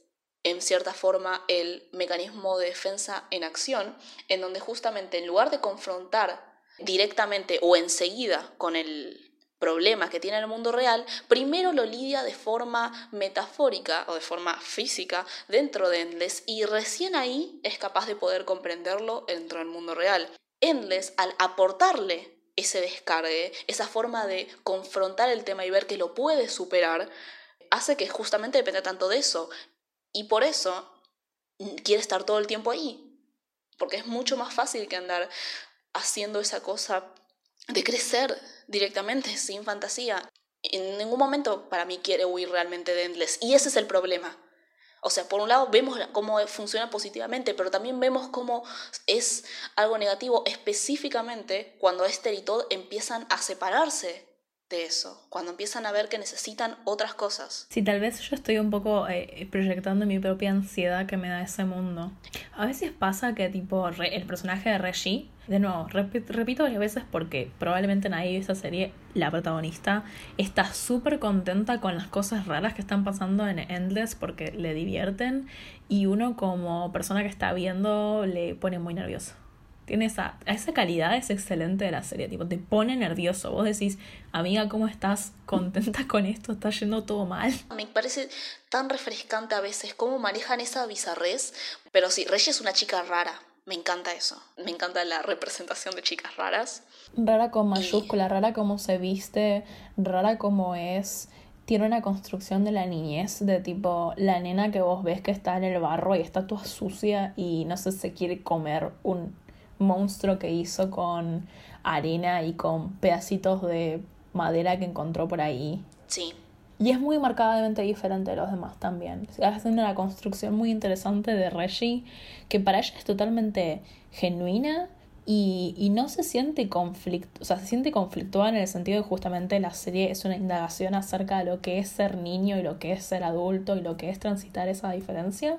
en cierta forma el mecanismo de defensa en acción, en donde justamente en lugar de confrontar directamente o enseguida con el problema que tiene el mundo real, primero lo lidia de forma metafórica o de forma física dentro de Endless y recién ahí es capaz de poder comprenderlo dentro del mundo real. Endless, al aportarle ese descargue, esa forma de confrontar el tema y ver que lo puede superar, hace que justamente dependa tanto de eso. Y por eso quiere estar todo el tiempo ahí. Porque es mucho más fácil que andar haciendo esa cosa de crecer directamente, sin fantasía. En ningún momento para mí quiere huir realmente de Endless. Y ese es el problema. O sea, por un lado vemos cómo funciona positivamente, pero también vemos cómo es algo negativo específicamente cuando Esther y Todd empiezan a separarse de eso, cuando empiezan a ver que necesitan otras cosas. Sí, tal vez yo estoy un poco eh, proyectando mi propia ansiedad que me da ese mundo. A veces pasa que tipo el personaje de Reggie, de nuevo, repito varias veces porque probablemente nadie de esa serie, la protagonista, está súper contenta con las cosas raras que están pasando en Endless porque le divierten y uno como persona que está viendo le pone muy nervioso tiene esa, esa calidad es excelente de la serie, tipo, te pone nervioso. Vos decís, amiga, ¿cómo estás? ¿Contenta con esto? ¿Está yendo todo mal? Me parece tan refrescante a veces cómo manejan esa bizarrez, pero sí, Reggie es una chica rara. Me encanta eso. Me encanta la representación de chicas raras. Rara con mayúscula, rara como se viste, rara como es tiene una construcción de la niñez, de tipo la nena que vos ves que está en el barro y está toda sucia y no sé, se quiere comer un monstruo que hizo con arena y con pedacitos de madera que encontró por ahí. Sí. Y es muy marcadamente diferente de los demás también. Hace una construcción muy interesante de Reggie, que para ella es totalmente genuina y, y no se siente conflicto, o sea, se siente conflictuada en el sentido de justamente la serie es una indagación acerca de lo que es ser niño y lo que es ser adulto y lo que es transitar esa diferencia.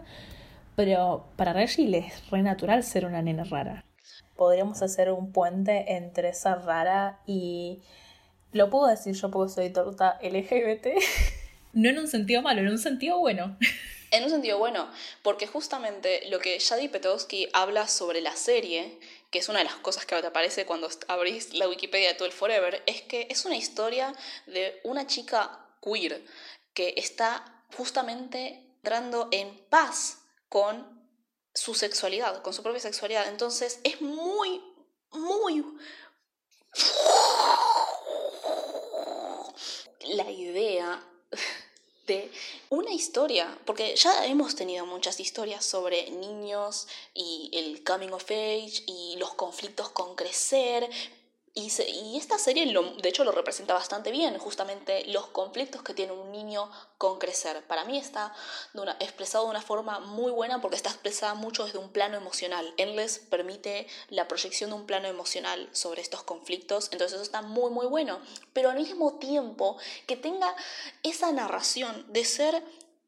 Pero para Reggie le es re natural ser una nena rara podríamos hacer un puente entre esa rara y... Lo puedo decir yo porque soy torta LGBT. no en un sentido malo, en un sentido bueno. En un sentido bueno, porque justamente lo que Shadi Petowski habla sobre la serie, que es una de las cosas que te aparece cuando abrís la Wikipedia de 12 Forever, es que es una historia de una chica queer que está justamente entrando en paz con su sexualidad, con su propia sexualidad. Entonces es muy, muy... La idea de una historia, porque ya hemos tenido muchas historias sobre niños y el coming of age y los conflictos con crecer, y, esta serie, de hecho, lo representa bastante bien, justamente los conflictos que tiene un niño con crecer. Para mí está expresado de una forma muy buena porque está expresada mucho desde un plano emocional. Endless permite la proyección de un plano emocional sobre estos conflictos, entonces eso está muy, muy bueno. Pero al mismo tiempo que tenga esa narración de ser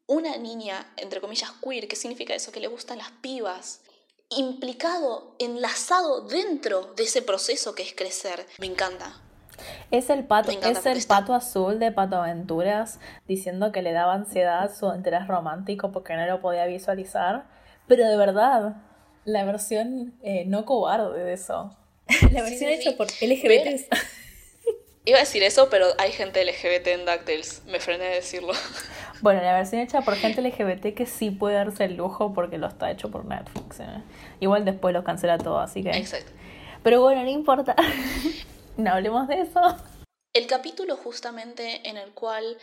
una niña, entre comillas, queer, ¿qué significa eso? Que le gustan las pibas, implicado, enlazado dentro de ese proceso que es crecer. Me encanta. Es el pato, es el pato azul de Pato Aventuras diciendo que le daba ansiedad su interés romántico porque no lo podía visualizar. Pero de verdad, la versión eh, no cobarde de eso. la versión hecha por LGBTs. Iba a decir eso, pero hay gente LGBT en DuckTales. Me frené de decirlo. Bueno, la versión hecha por gente LGBT que sí puede darse el lujo porque lo está hecho por Netflix. ¿eh? Igual después lo cancela todo, así que. Exacto. Pero bueno, no importa. no hablemos de eso. El capítulo justamente en el cual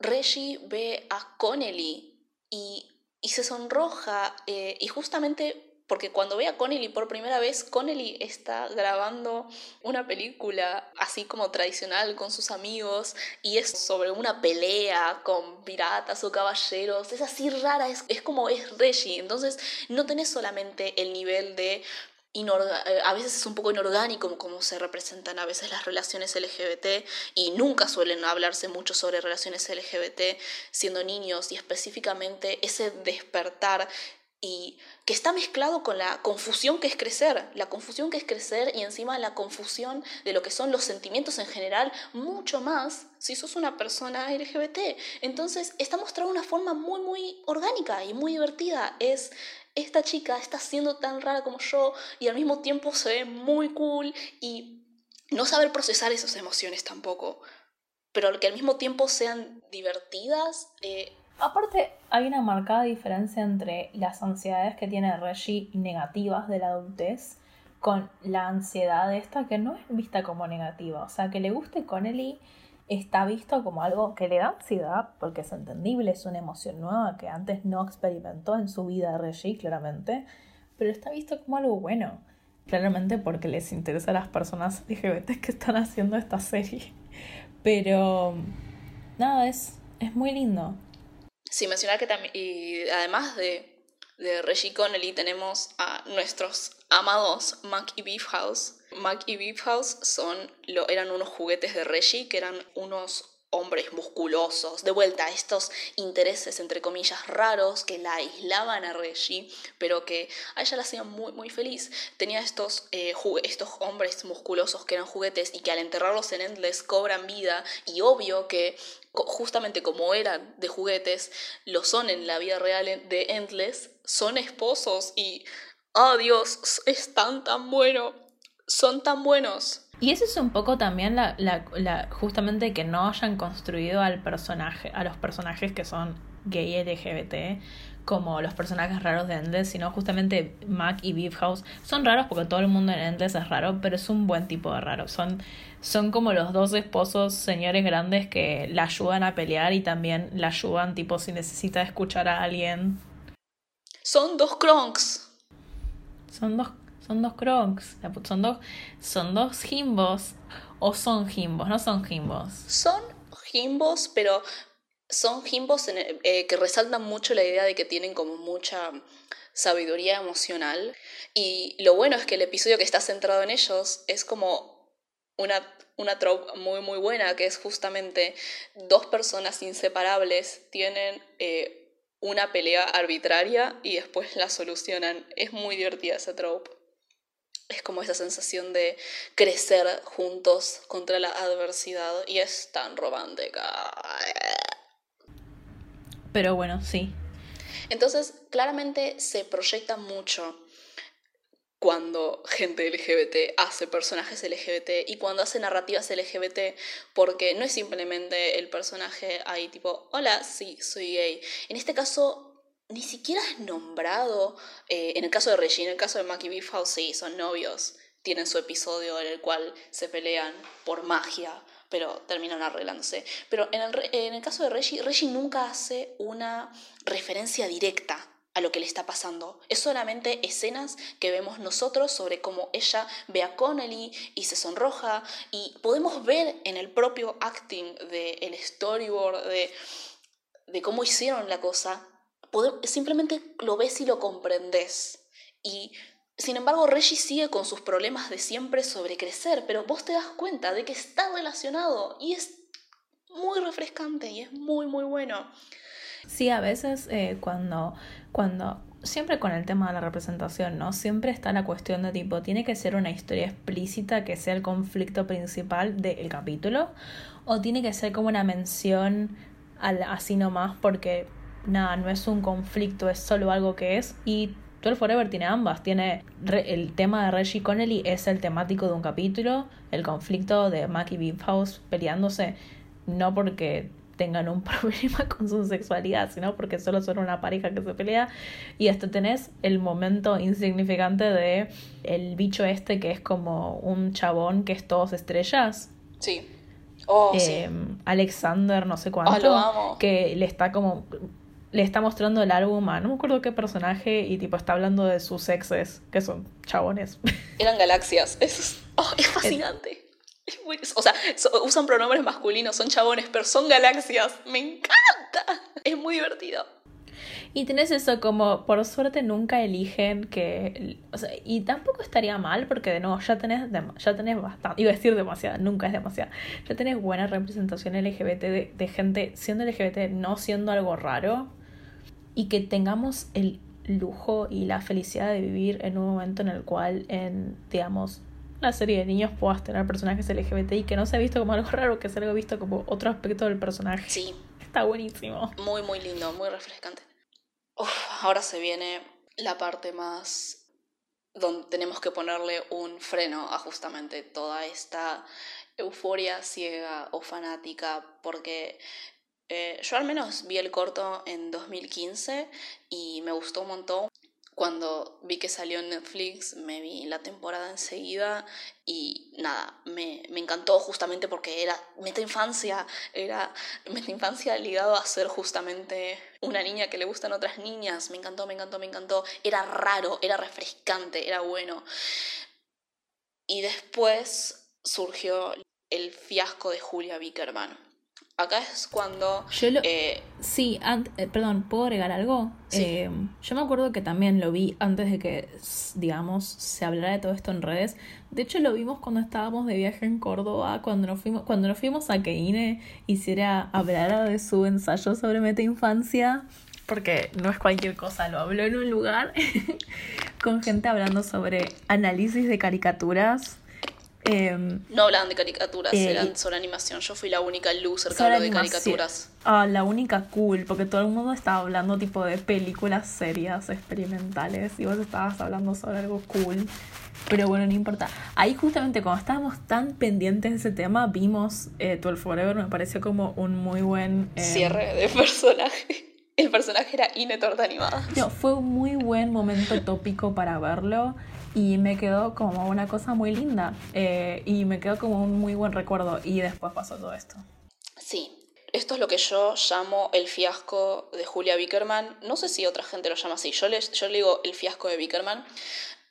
Reggie ve a Connelly y, y se sonroja eh, y justamente porque cuando ve a Connelly por primera vez, Connelly está grabando una película así como tradicional con sus amigos y es sobre una pelea con piratas o caballeros. Es así rara, es, es como es Reggie. Entonces no tenés solamente el nivel de eh, a veces es un poco inorgánico como se representan a veces las relaciones LGBT y nunca suelen hablarse mucho sobre relaciones LGBT siendo niños y específicamente ese despertar y que está mezclado con la confusión que es crecer, la confusión que es crecer y encima la confusión de lo que son los sentimientos en general, mucho más si sos una persona LGBT. Entonces está mostrado una forma muy, muy orgánica y muy divertida. Es esta chica está siendo tan rara como yo y al mismo tiempo se ve muy cool y no saber procesar esas emociones tampoco, pero que al mismo tiempo sean divertidas. Eh, Aparte, hay una marcada diferencia entre las ansiedades que tiene Reggie negativas de la adultez con la ansiedad esta que no es vista como negativa. O sea, que le guste Connelly está visto como algo que le da ansiedad, porque es entendible, es una emoción nueva que antes no experimentó en su vida Reggie, claramente, pero está visto como algo bueno, claramente porque les interesa a las personas LGBT que están haciendo esta serie. Pero nada, es, es muy lindo. Sí, mencionar que también, y además de, de Reggie Connelly, tenemos a nuestros amados Mac y Beef House, Mac y Beef House son, lo, eran unos juguetes de Reggie que eran unos hombres musculosos, de vuelta, estos intereses entre comillas raros que la aislaban a Reggie, pero que a ella la hacían muy muy feliz. Tenía estos, eh, estos hombres musculosos que eran juguetes y que al enterrarlos en Endless cobran vida y obvio que justamente como eran de juguetes, lo son en la vida real de Endless, son esposos y, oh Dios, es tan bueno son tan buenos. Y eso es un poco también la, la, justamente que no hayan construido al personaje, a los personajes que son gay LGBT como los personajes raros de Endless, sino justamente Mac y Beef House son raros porque todo el mundo en Endless es raro, pero es un buen tipo de raro. Son, son como los dos esposos señores grandes que la ayudan a pelear y también la ayudan tipo si necesita escuchar a alguien. Son dos cronks. Son dos son dos crocs. Son dos, son dos jimbos. O son jimbos, no son jimbos. Son jimbos, pero son jimbos eh, que resaltan mucho la idea de que tienen como mucha sabiduría emocional. Y lo bueno es que el episodio que está centrado en ellos es como una, una trope muy muy buena, que es justamente dos personas inseparables tienen eh, una pelea arbitraria y después la solucionan. Es muy divertida esa trope es como esa sensación de crecer juntos contra la adversidad y es tan romántica. Pero bueno, sí. Entonces, claramente se proyecta mucho cuando gente LGBT hace personajes LGBT y cuando hace narrativas LGBT, porque no es simplemente el personaje ahí tipo, hola, sí, soy gay. En este caso ni siquiera es nombrado. Eh, en el caso de Regina, en el caso de Mackie Beef sí, son novios. Tienen su episodio en el cual se pelean por magia, pero terminan arreglándose. Pero en el, en el caso de Reggie, Reggie nunca hace una referencia directa a lo que le está pasando. Es solamente escenas que vemos nosotros sobre cómo ella ve a Connelly y se sonroja y podemos ver en el propio acting del storyboard de, de cómo hicieron la cosa simplemente lo ves y lo comprendes. Y sin embargo, Reggie sigue con sus problemas de siempre sobre crecer, pero vos te das cuenta de que está relacionado y es muy refrescante y es muy, muy bueno. Sí, a veces eh, cuando, cuando siempre con el tema de la representación, ¿no? Siempre está la cuestión de tipo, tiene que ser una historia explícita que sea el conflicto principal del capítulo, o tiene que ser como una mención al, así nomás porque, nada, no es un conflicto, es solo algo que es, y 12 Forever tiene ambas, tiene el tema de Reggie Connelly es el temático de un capítulo, el conflicto de Mackie Beef House peleándose, no porque tengan un problema con su sexualidad, sino porque solo son una pareja que se pelea. Y hasta tenés el momento insignificante de el bicho este que es como un chabón que es todos estrellas. Sí. Oh, em, Alexander, no sé cuánto. Oh, que le está como. Le está mostrando el álbum a no me acuerdo qué personaje y tipo está hablando de sus exes, que son chabones. Eran galaxias. es, oh, es fascinante. O sea, usan pronombres masculinos, son chabones, pero son galaxias. Me encanta. Es muy divertido. Y tenés eso como, por suerte nunca eligen que... O sea, y tampoco estaría mal porque de nuevo ya tenés, ya tenés bastante, iba a decir demasiado, nunca es demasiado, ya tenés buena representación LGBT de, de gente siendo LGBT, no siendo algo raro, y que tengamos el lujo y la felicidad de vivir en un momento en el cual, en, digamos, una serie de niños puedas tener personajes LGBT y que no se ha visto como algo raro, que se haya visto como otro aspecto del personaje. Sí. Está buenísimo. Muy, muy lindo, muy refrescante. ahora se viene la parte más donde tenemos que ponerle un freno a justamente toda esta euforia ciega o fanática, porque eh, yo al menos vi el corto en 2015 y me gustó un montón. Cuando vi que salió en Netflix, me vi la temporada enseguida y nada, me, me encantó justamente porque era meta infancia, era meta infancia ligado a ser justamente una niña que le gustan otras niñas. Me encantó, me encantó, me encantó. Era raro, era refrescante, era bueno. Y después surgió el fiasco de Julia Bickerman. Acá es cuando... Yo eh, sí, eh, perdón, ¿puedo agregar algo? Eh, yo me acuerdo que también lo vi antes de que, digamos, se hablara de todo esto en redes. De hecho, lo vimos cuando estábamos de viaje en Córdoba, cuando nos fuimos, cuando nos fuimos a que Ine hiciera, hablar de su ensayo sobre meta infancia. Porque no es cualquier cosa, lo habló en un lugar con gente hablando sobre análisis de caricaturas Em, no hablaban de caricaturas, eh, eran sobre animación. Yo fui la única loser que habló de caricaturas. Ah, la única cool, porque todo el mundo estaba hablando tipo de películas serias, experimentales, y vos estabas hablando sobre algo cool. Pero bueno, no importa. Ahí justamente cuando estábamos tan pendientes de ese tema, vimos eh, 12 Forever, me pareció como un muy buen... Em, Cierre de personaje. El personaje era Ine Torta animada. No, fue un muy buen momento tópico para verlo y me quedó como una cosa muy linda eh, y me quedó como un muy buen recuerdo y después pasó todo esto. Sí, esto es lo que yo llamo el fiasco de Julia Bickerman. No sé si otra gente lo llama así, yo le, yo digo el fiasco de Bickerman.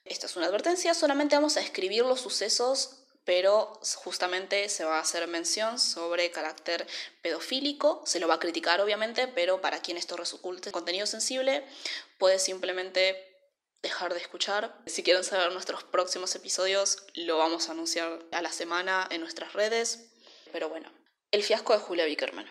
Esta es una advertencia, solamente vamos a escribir los sucesos pero justamente se va a hacer mención sobre carácter pedofílico, se lo va a criticar obviamente, pero para quien esto resulte contenido sensible, puede simplemente dejar de escuchar. Si quieren saber nuestros próximos episodios, lo vamos a anunciar a la semana en nuestras redes. Pero bueno, el fiasco de Julia Bickerman.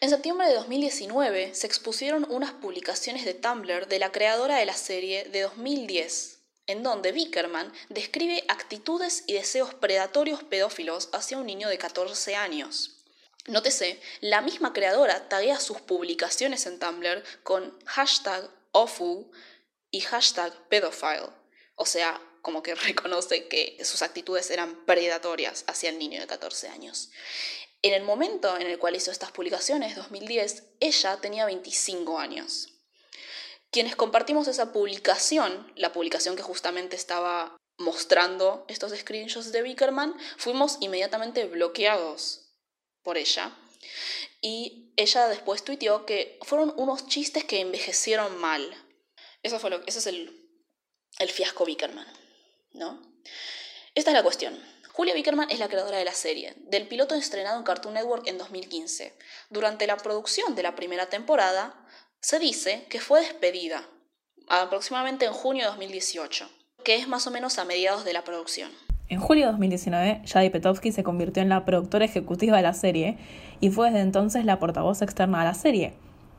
En septiembre de 2019 se expusieron unas publicaciones de Tumblr de la creadora de la serie de 2010, en donde Bickerman describe actitudes y deseos predatorios pedófilos hacia un niño de 14 años. Nótese, la misma creadora taguea sus publicaciones en Tumblr con hashtag awful y hashtag pedophile, o sea, como que reconoce que sus actitudes eran predatorias hacia el niño de 14 años. En el momento en el cual hizo estas publicaciones, 2010, ella tenía 25 años. Quienes compartimos esa publicación, la publicación que justamente estaba mostrando estos screenshots de Bickerman, fuimos inmediatamente bloqueados por ella. Y ella después tuiteó que fueron unos chistes que envejecieron mal, eso fue lo, ese es el, el fiasco Bickerman, ¿no? Esta es la cuestión. Julia Bickerman es la creadora de la serie, del piloto estrenado en Cartoon Network en 2015. Durante la producción de la primera temporada, se dice que fue despedida, aproximadamente en junio de 2018, que es más o menos a mediados de la producción. En julio de 2019, Jade Petowski se convirtió en la productora ejecutiva de la serie y fue desde entonces la portavoz externa de la serie.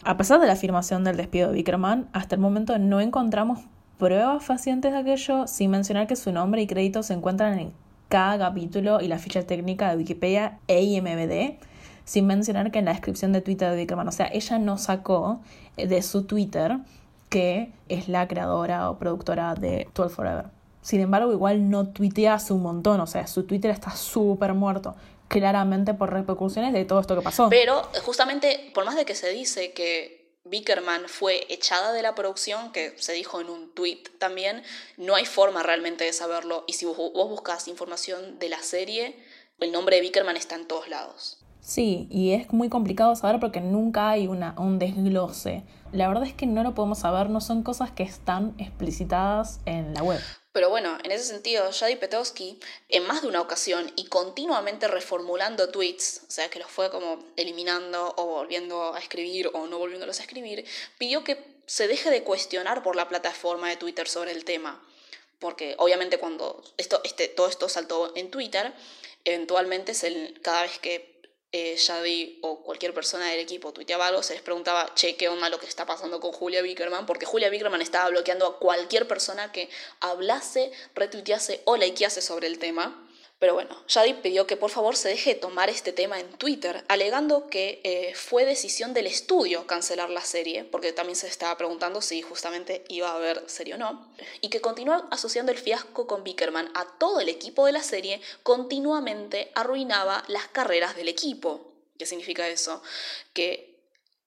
A pesar de la afirmación del despido de Bickerman, hasta el momento no encontramos pruebas facientes de aquello, sin mencionar que su nombre y crédito se encuentran en cada capítulo y la ficha técnica de Wikipedia e IMBD, sin mencionar que en la descripción de Twitter de Bickerman, o sea, ella no sacó de su Twitter que es la creadora o productora de 12 Forever. Sin embargo, igual no tuitea hace un montón, o sea, su Twitter está súper muerto, claramente por repercusiones de todo esto que pasó. Pero justamente, por más de que se dice que Bickerman fue echada de la producción, que se dijo en un tweet también, no hay forma realmente de saberlo. Y si vos, buscas información de la serie, el nombre de Bickerman está en todos lados. Sí, y es muy complicado saber porque nunca hay una, un desglose. La verdad es que no lo podemos saber, no son cosas que están explicitadas en la web. Pero bueno, en ese sentido, Jady Petowski, en más de una ocasión y continuamente reformulando tweets, o sea que los fue como eliminando o volviendo a escribir o no volviéndolos a escribir, pidió que se deje de cuestionar por la plataforma de Twitter sobre el tema. Porque obviamente cuando esto, este, todo esto saltó en Twitter, eventualmente cada vez que eh, o cualquier persona del equipo tuiteaba algo, se les preguntaba, che, ¿qué onda lo que está pasando con Julia Bickerman? Porque Julia Bickerman estaba bloqueando a cualquier persona que hablase, retuitease o likease sobre el tema. Pero bueno, Shadi pidió que por favor se deje de tomar este tema en Twitter, alegando que eh, fue decisión del estudio cancelar la serie, porque también se estaba preguntando si justamente iba a haber serie o no, y que continuó asociando el fiasco con Bickerman a todo el equipo de la serie, continuamente arruinaba las carreras del equipo. ¿Qué significa eso? Que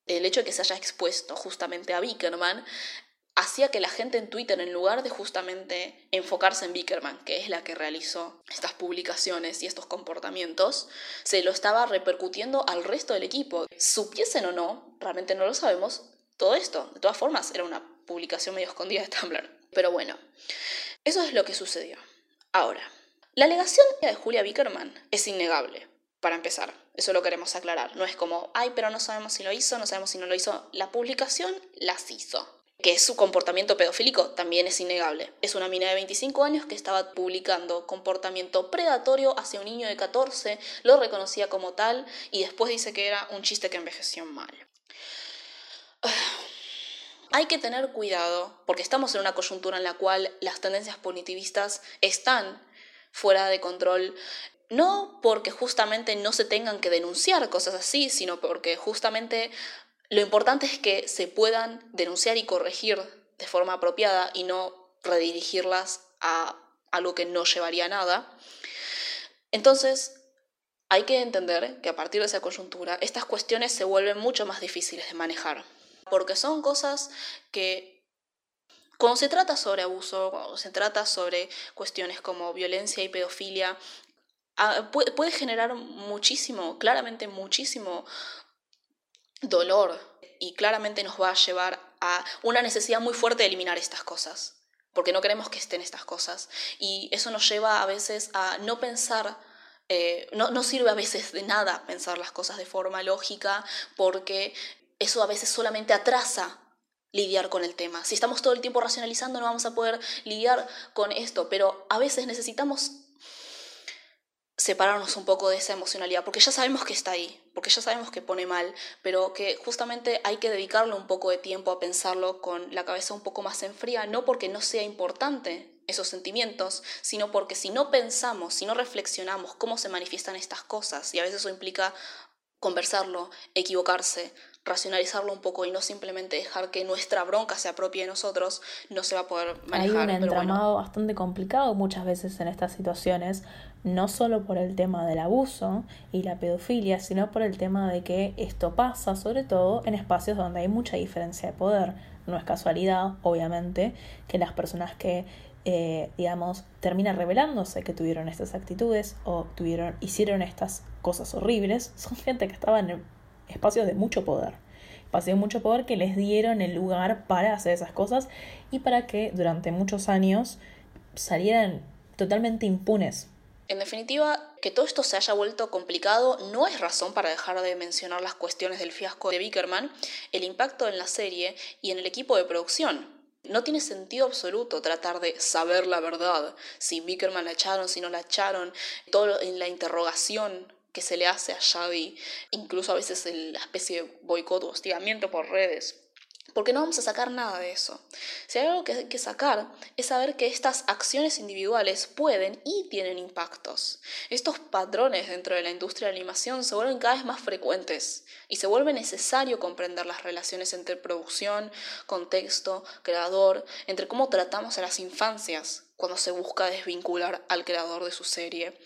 el hecho de que se haya expuesto justamente a Bickerman hacía que la gente en Twitter, en lugar de justamente enfocarse en Bickerman, que es la que realizó estas publicaciones y estos comportamientos, se lo estaba repercutiendo al resto del equipo. Supiesen o no, realmente no lo sabemos, todo esto. De todas formas, era una publicación medio escondida de Tumblr. Pero bueno, eso es lo que sucedió. Ahora, la alegación de Julia Bickerman es innegable. Para empezar, eso lo queremos aclarar. No es como, ay, pero no sabemos si lo hizo, no sabemos si no lo hizo. La publicación las hizo que su comportamiento pedofílico también es innegable. Es una mina de 25 años que estaba publicando comportamiento predatorio hacia un niño de 14, lo reconocía como tal y después dice que era un chiste que envejeció mal. Hay que tener cuidado porque estamos en una coyuntura en la cual las tendencias punitivistas están fuera de control no porque justamente no se tengan que denunciar cosas así, sino porque justamente lo importante es que se puedan denunciar y corregir de forma apropiada y no redirigirlas a algo que no llevaría a nada. Entonces, hay que entender que a partir de esa coyuntura, estas cuestiones se vuelven mucho más difíciles de manejar, porque son cosas que, cuando se trata sobre abuso, cuando se trata sobre cuestiones como violencia y pedofilia, ah, puede generar muchísimo, claramente muchísimo dolor y claramente nos va a llevar a una necesidad muy fuerte de eliminar estas cosas, porque no queremos que estén estas cosas. Y eso nos lleva a veces a no pensar, eh, no, no sirve a veces de nada pensar las cosas de forma lógica, porque eso a veces solamente atrasa lidiar con el tema. Si estamos todo el tiempo racionalizando no vamos a poder lidiar con esto, pero a veces necesitamos separarnos un poco de esa emocionalidad, porque ya sabemos que está ahí, porque ya sabemos que pone mal, pero que justamente hay que dedicarle un poco de tiempo a pensarlo con la cabeza un poco más en fría, no porque no sea importante esos sentimientos, sino porque si no pensamos, si no reflexionamos cómo se manifiestan estas cosas, y a veces eso implica conversarlo, equivocarse, racionalizarlo un poco y no simplemente dejar que nuestra bronca se apropie de nosotros, no se va a poder manejar. Hay un entramado bastante complicado muchas veces en estas situaciones, no solo por el tema del abuso y la pedofilia, sino por el tema de que esto pasa sobre todo en espacios donde hay mucha diferencia de poder. No es casualidad, obviamente, que las personas que eh, digamos, terminan revelándose que tuvieron estas actitudes o tuvieron, hicieron estas cosas horribles, son gente que estaba en espacios de mucho poder. Espacios de mucho poder que les dieron el lugar para hacer esas cosas y para que durante muchos años salieran totalmente impunes. En definitiva, que todo esto se haya vuelto complicado no es razón para dejar de mencionar las cuestiones del fiasco de Bickerman, el impacto en la serie y en el equipo de producción, no tiene sentido absoluto tratar de saber la verdad, si Bickerman la echaron, si no la echaron, todo en la interrogación que se le hace a Shadi, incluso a veces la especie de boicot o hostigamiento por redes. Porque no vamos a sacar nada de eso. Si hay algo que hay que sacar es saber que estas acciones individuales pueden y tienen impactos. Estos patrones dentro de la industria de la animación se vuelven cada vez más frecuentes y se vuelve necesario comprender las relaciones entre producción, contexto, creador, entre cómo tratamos a las infancias cuando se busca desvincular al creador de su serie.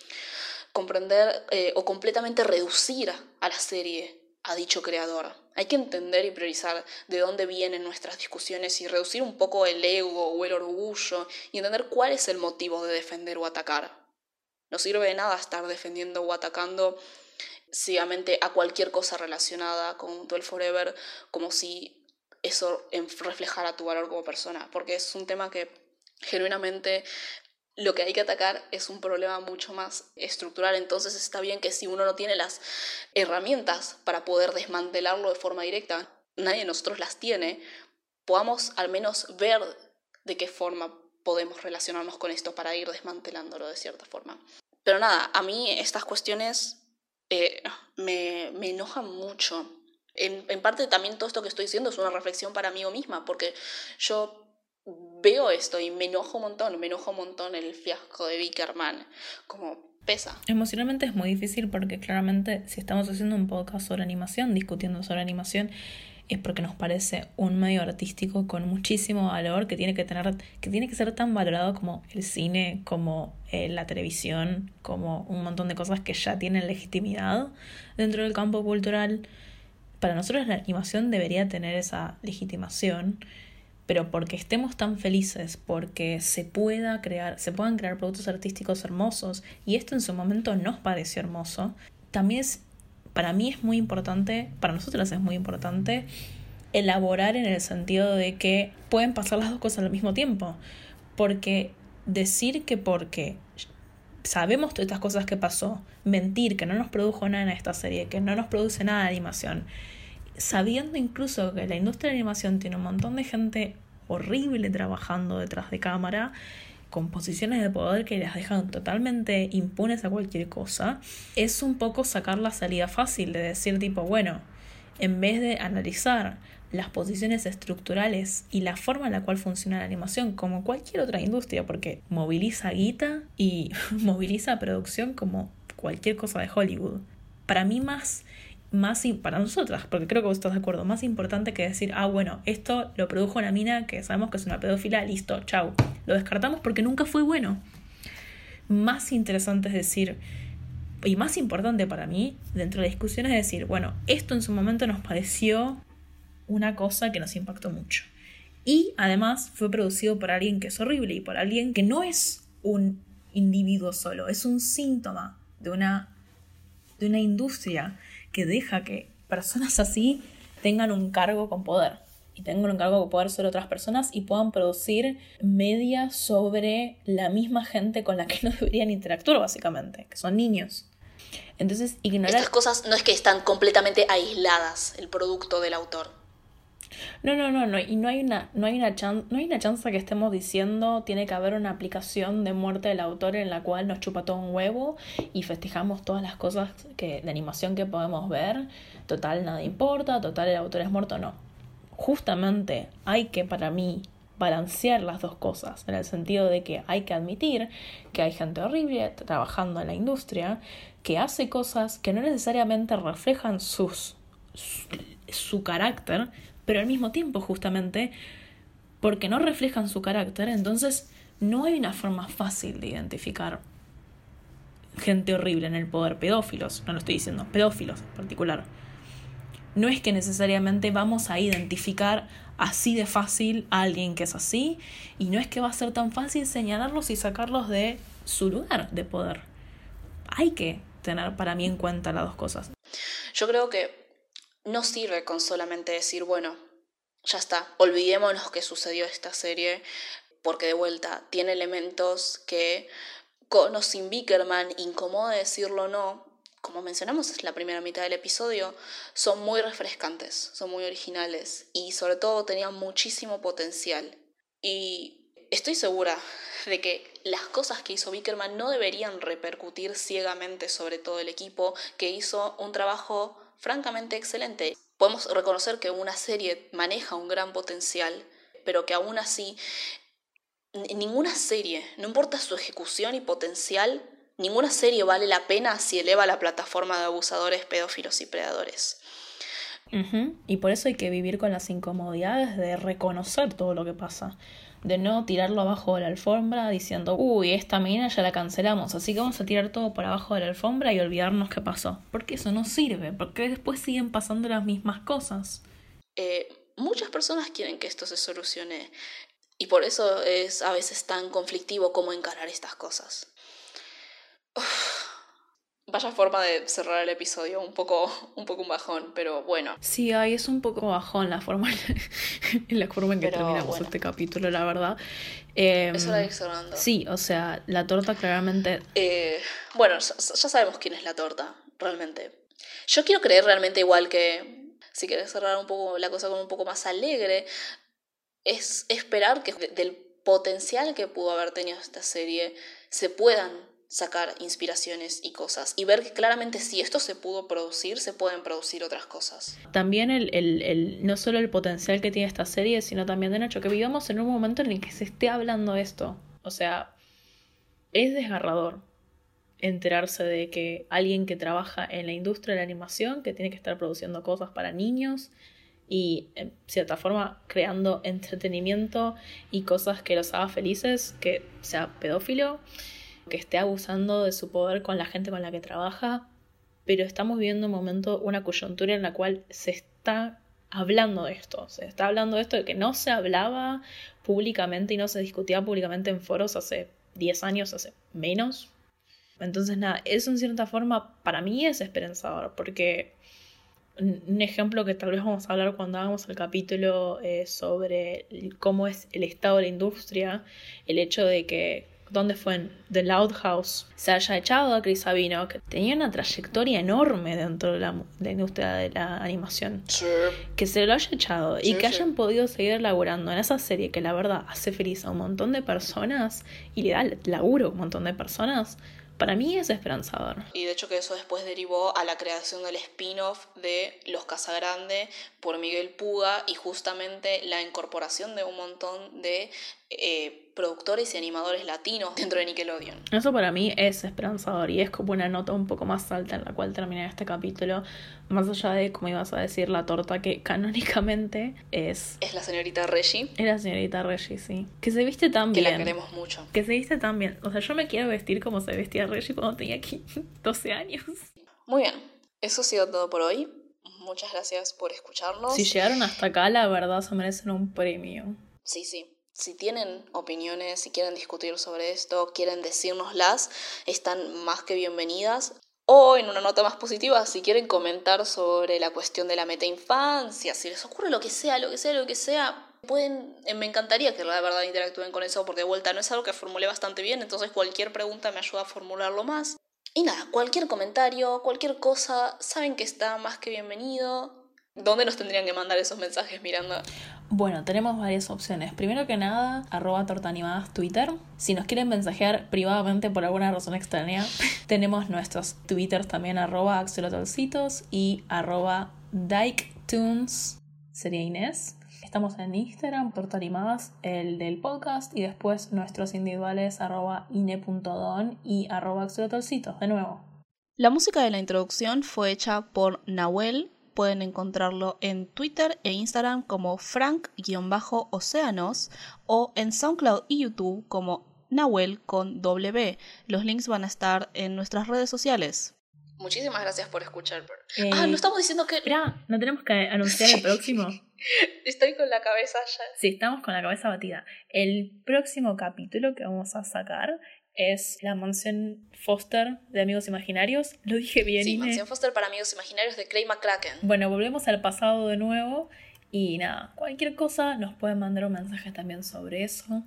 Comprender eh, o completamente reducir a la serie a dicho creador. Hay que entender y priorizar de dónde vienen nuestras discusiones y reducir un poco el ego o el orgullo y entender cuál es el motivo de defender o atacar. No sirve de nada estar defendiendo o atacando ciegamente a cualquier cosa relacionada con el Forever como si eso reflejara tu valor como persona, porque es un tema que genuinamente lo que hay que atacar es un problema mucho más estructural. Entonces está bien que si uno no tiene las herramientas para poder desmantelarlo de forma directa, nadie de nosotros las tiene, podamos al menos ver de qué forma podemos relacionarnos con esto para ir desmantelándolo de cierta forma. Pero nada, a mí estas cuestiones eh, me, me, enojan mucho. En, en parte también todo esto que estoy diciendo es una reflexión para mí misma, porque yo veo esto y me enojo un montón, me enojo un montón el fiasco de Vickerman, como pesa. Emocionalmente es muy difícil porque claramente si estamos haciendo un podcast sobre animación, discutiendo sobre animación, es porque nos parece un medio artístico con muchísimo valor que tiene que tener, que tiene que ser tan valorado como el cine, como eh, la televisión, como un montón de cosas que ya tienen legitimidad dentro del campo cultural. Para nosotros la animación debería tener esa legitimación pero porque estemos tan felices, porque se pueda crear, se puedan crear productos artísticos hermosos, y esto en su momento nos pareció hermoso, también es, para mí es muy importante, para nosotros es muy importante elaborar en el sentido de que pueden pasar las dos cosas al mismo tiempo, porque decir que porque sabemos todas estas cosas que pasó, mentir que no nos produjo nada en esta serie, que no nos produce nada de animación, sabiendo incluso que la industria de animación tiene un montón de gente horrible trabajando detrás de cámara, con posiciones de poder que las dejan totalmente impunes a cualquier cosa, es un poco sacar la salida fácil de decir tipo, bueno, en vez de analizar las posiciones estructurales y la forma en la cual funciona la animación como cualquier otra industria, porque moviliza guita y moviliza producción como cualquier cosa de Hollywood. Para mí más más para nosotras, porque creo que vos estás de acuerdo, más importante que decir, ah, bueno, esto lo produjo una mina que sabemos que es una pedófila, listo, chau. Lo descartamos porque nunca fue bueno. Más interesante es decir, y más importante para mí, dentro de la discusión, es decir, bueno, esto en su momento nos pareció una cosa que nos impactó mucho. Y además fue producido por alguien que es horrible y por alguien que no es un individuo solo, es un síntoma de una, de una industria que deja que personas así tengan un cargo con poder y tengan un cargo con poder sobre otras personas y puedan producir media sobre la misma gente con la que no deberían interactuar básicamente, que son niños. Entonces, ignorar... Estas cosas no es que están completamente aisladas el producto del autor. No, no, no, no, y no hay una, no hay una no hay una chance que estemos diciendo tiene que haber una aplicación de muerte del autor en la cual nos chupa todo un huevo y festejamos todas las cosas que, de animación que podemos ver. Total, nada importa, total el autor es muerto, no. Justamente hay que para mí balancear las dos cosas, en el sentido de que hay que admitir que hay gente horrible trabajando en la industria que hace cosas que no necesariamente reflejan sus, su, su carácter, pero al mismo tiempo justamente porque no reflejan su carácter, entonces no hay una forma fácil de identificar gente horrible en el poder, pedófilos, no lo estoy diciendo, pedófilos en particular. No es que necesariamente vamos a identificar así de fácil a alguien que es así, y no es que va a ser tan fácil señalarlos y sacarlos de su lugar de poder. Hay que tener para mí en cuenta las dos cosas. Yo creo que no sirve con solamente decir, bueno, ya está, olvidémonos que sucedió esta serie, porque de vuelta tiene elementos que o sin Bickerman, incomoda decirlo o no, como mencionamos en la primera mitad del episodio, son muy refrescantes, son muy originales y sobre todo tenían muchísimo potencial. Y estoy segura de que las cosas que hizo Bickerman no deberían repercutir ciegamente sobre todo el equipo, que hizo un trabajo francamente excelente. Podemos reconocer que una serie maneja un gran potencial, pero que aún así ninguna serie, no importa su ejecución y potencial, ninguna serie vale la pena si eleva la plataforma de abusadores, pedófilos y predadores. Y por eso hay que vivir con las incomodidades de reconocer todo lo que pasa. De no tirarlo abajo de la alfombra diciendo, uy, esta mina ya la cancelamos, así que vamos a tirar todo por abajo de la alfombra y olvidarnos qué pasó. Porque eso no sirve, porque después siguen pasando las mismas cosas. Eh, muchas personas quieren que esto se solucione y por eso es a veces tan conflictivo cómo encarar estas cosas. Vaya forma de cerrar el episodio, un poco, un poco un bajón, pero bueno. Sí, ahí es un poco bajón la forma en la forma en que terminamos este capítulo, la verdad. Eh, la cerrando. Sí, o sea, la torta claramente. Eh, bueno, ya, sabemos quién es la torta, realmente. Yo quiero creer realmente igual que si quieres cerrar un poco la cosa con un poco más alegre, es esperar que del potencial que pudo haber tenido esta serie se puedan sacar inspiraciones y cosas y ver que claramente si esto se pudo producir, se pueden producir otras cosas. También el, el, el, no solo el potencial que tiene esta serie, sino también de hecho que vivamos en un momento en el que se esté hablando esto. O sea, es desgarrador enterarse de que alguien que trabaja en la industria de la animación, que tiene que estar produciendo cosas para niños, y en cierta forma creando entretenimiento y cosas que los haga felices, que sea pedófilo, que esté abusando de su poder con la gente con la que trabaja, pero estamos viviendo un momento, una coyuntura en la cual se está hablando de esto, se está hablando de esto de que no se hablaba públicamente y no se discutía públicamente en foros hace 10 años, hace menos. Entonces, nada, eso en cierta forma para mí es esperanzador, porque un ejemplo que tal vez vamos a hablar cuando hagamos el capítulo eh, sobre cómo es el estado de la industria, el hecho de que donde fue en The Loud House. Se haya echado a Chris Sabino, que tenía una trayectoria enorme dentro de la, industria de la animación, que se lo haya echado y que hayan podido seguir laburando en esa serie que la verdad hace feliz a un montón de personas y le da laburo a un montón de personas para mí es esperanzador. Y de hecho que eso después derivó a la creación del spin-off de Los Casagrande por Miguel Puga y justamente la incorporación de un montón de eh, productores y animadores latinos dentro de Nickelodeon. Eso para mí es esperanzador y es como una nota un poco más alta en la cual terminé este capítulo, más allá de, como ibas a decir, la torta que canónicamente es... Es la señorita Reggie. Es la señorita Reggie, sí. Que se viste tan bien. Que la queremos mucho. Que se viste tan bien. O sea, yo me quiero vestir como se vestía Reggie cuando tenía aquí 12 años. Muy bien. Eso ha sido todo por hoy. Muchas gracias por escucharnos. Si llegaron hasta acá, la verdad se merecen un premio. Sí, sí si tienen opiniones, si quieren discutir sobre esto, quieren decírnoslas, están más que bienvenidas. O en una nota más positiva, si quieren comentar sobre la cuestión de la meta infancia, si les ocurre lo que sea, lo que sea, lo que sea, pueden, eh, me encantaría que la verdad interactúen con eso, porque de vuelta no es algo que formulé bastante bien, entonces cualquier pregunta me ayuda a formularlo más. Y nada, cualquier comentario, cualquier cosa, saben que está más que bienvenido. ¿Dónde nos tendrían que mandar esos mensajes, Miranda? Bueno, tenemos varias opciones. Primero que nada, arroba tortaanimadas Twitter. Si nos quieren mensajear privadamente por alguna razón extraña, tenemos nuestros Twitters también, arroba axelotolcitos y arroba DikeTunes, sería Inés. Estamos en Instagram, tortaanimadas, el del podcast, y después nuestros individuales, arroba ine.don y arroba axelotolcitos, de nuevo. La música de la introducción fue hecha por Nahuel pueden encontrarlo en Twitter e Instagram como frank-océanos o en SoundCloud y YouTube como Nahuel con W. Los links van a estar en nuestras redes sociales. Muchísimas gracias por escuchar. Eh, ah, no estamos diciendo que... Mira, no tenemos que anunciar el próximo. Estoy con la cabeza ya. Sí, estamos con la cabeza batida. El próximo capítulo que vamos a sacar es la mansión Foster de Amigos Imaginarios. Lo dije bien. Sí, mansión Foster para Amigos Imaginarios de Clay McCracken. Bueno, volvemos al pasado de nuevo. Y nada, cualquier cosa nos pueden mandar un mensaje también sobre eso.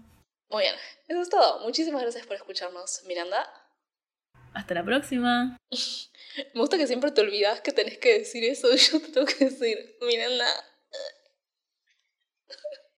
Muy bien, eso es todo. Muchísimas gracias por escucharnos, Miranda. Hasta la próxima. Me gusta que siempre te olvidas que tenés que decir eso yo te tengo que decir, Miranda.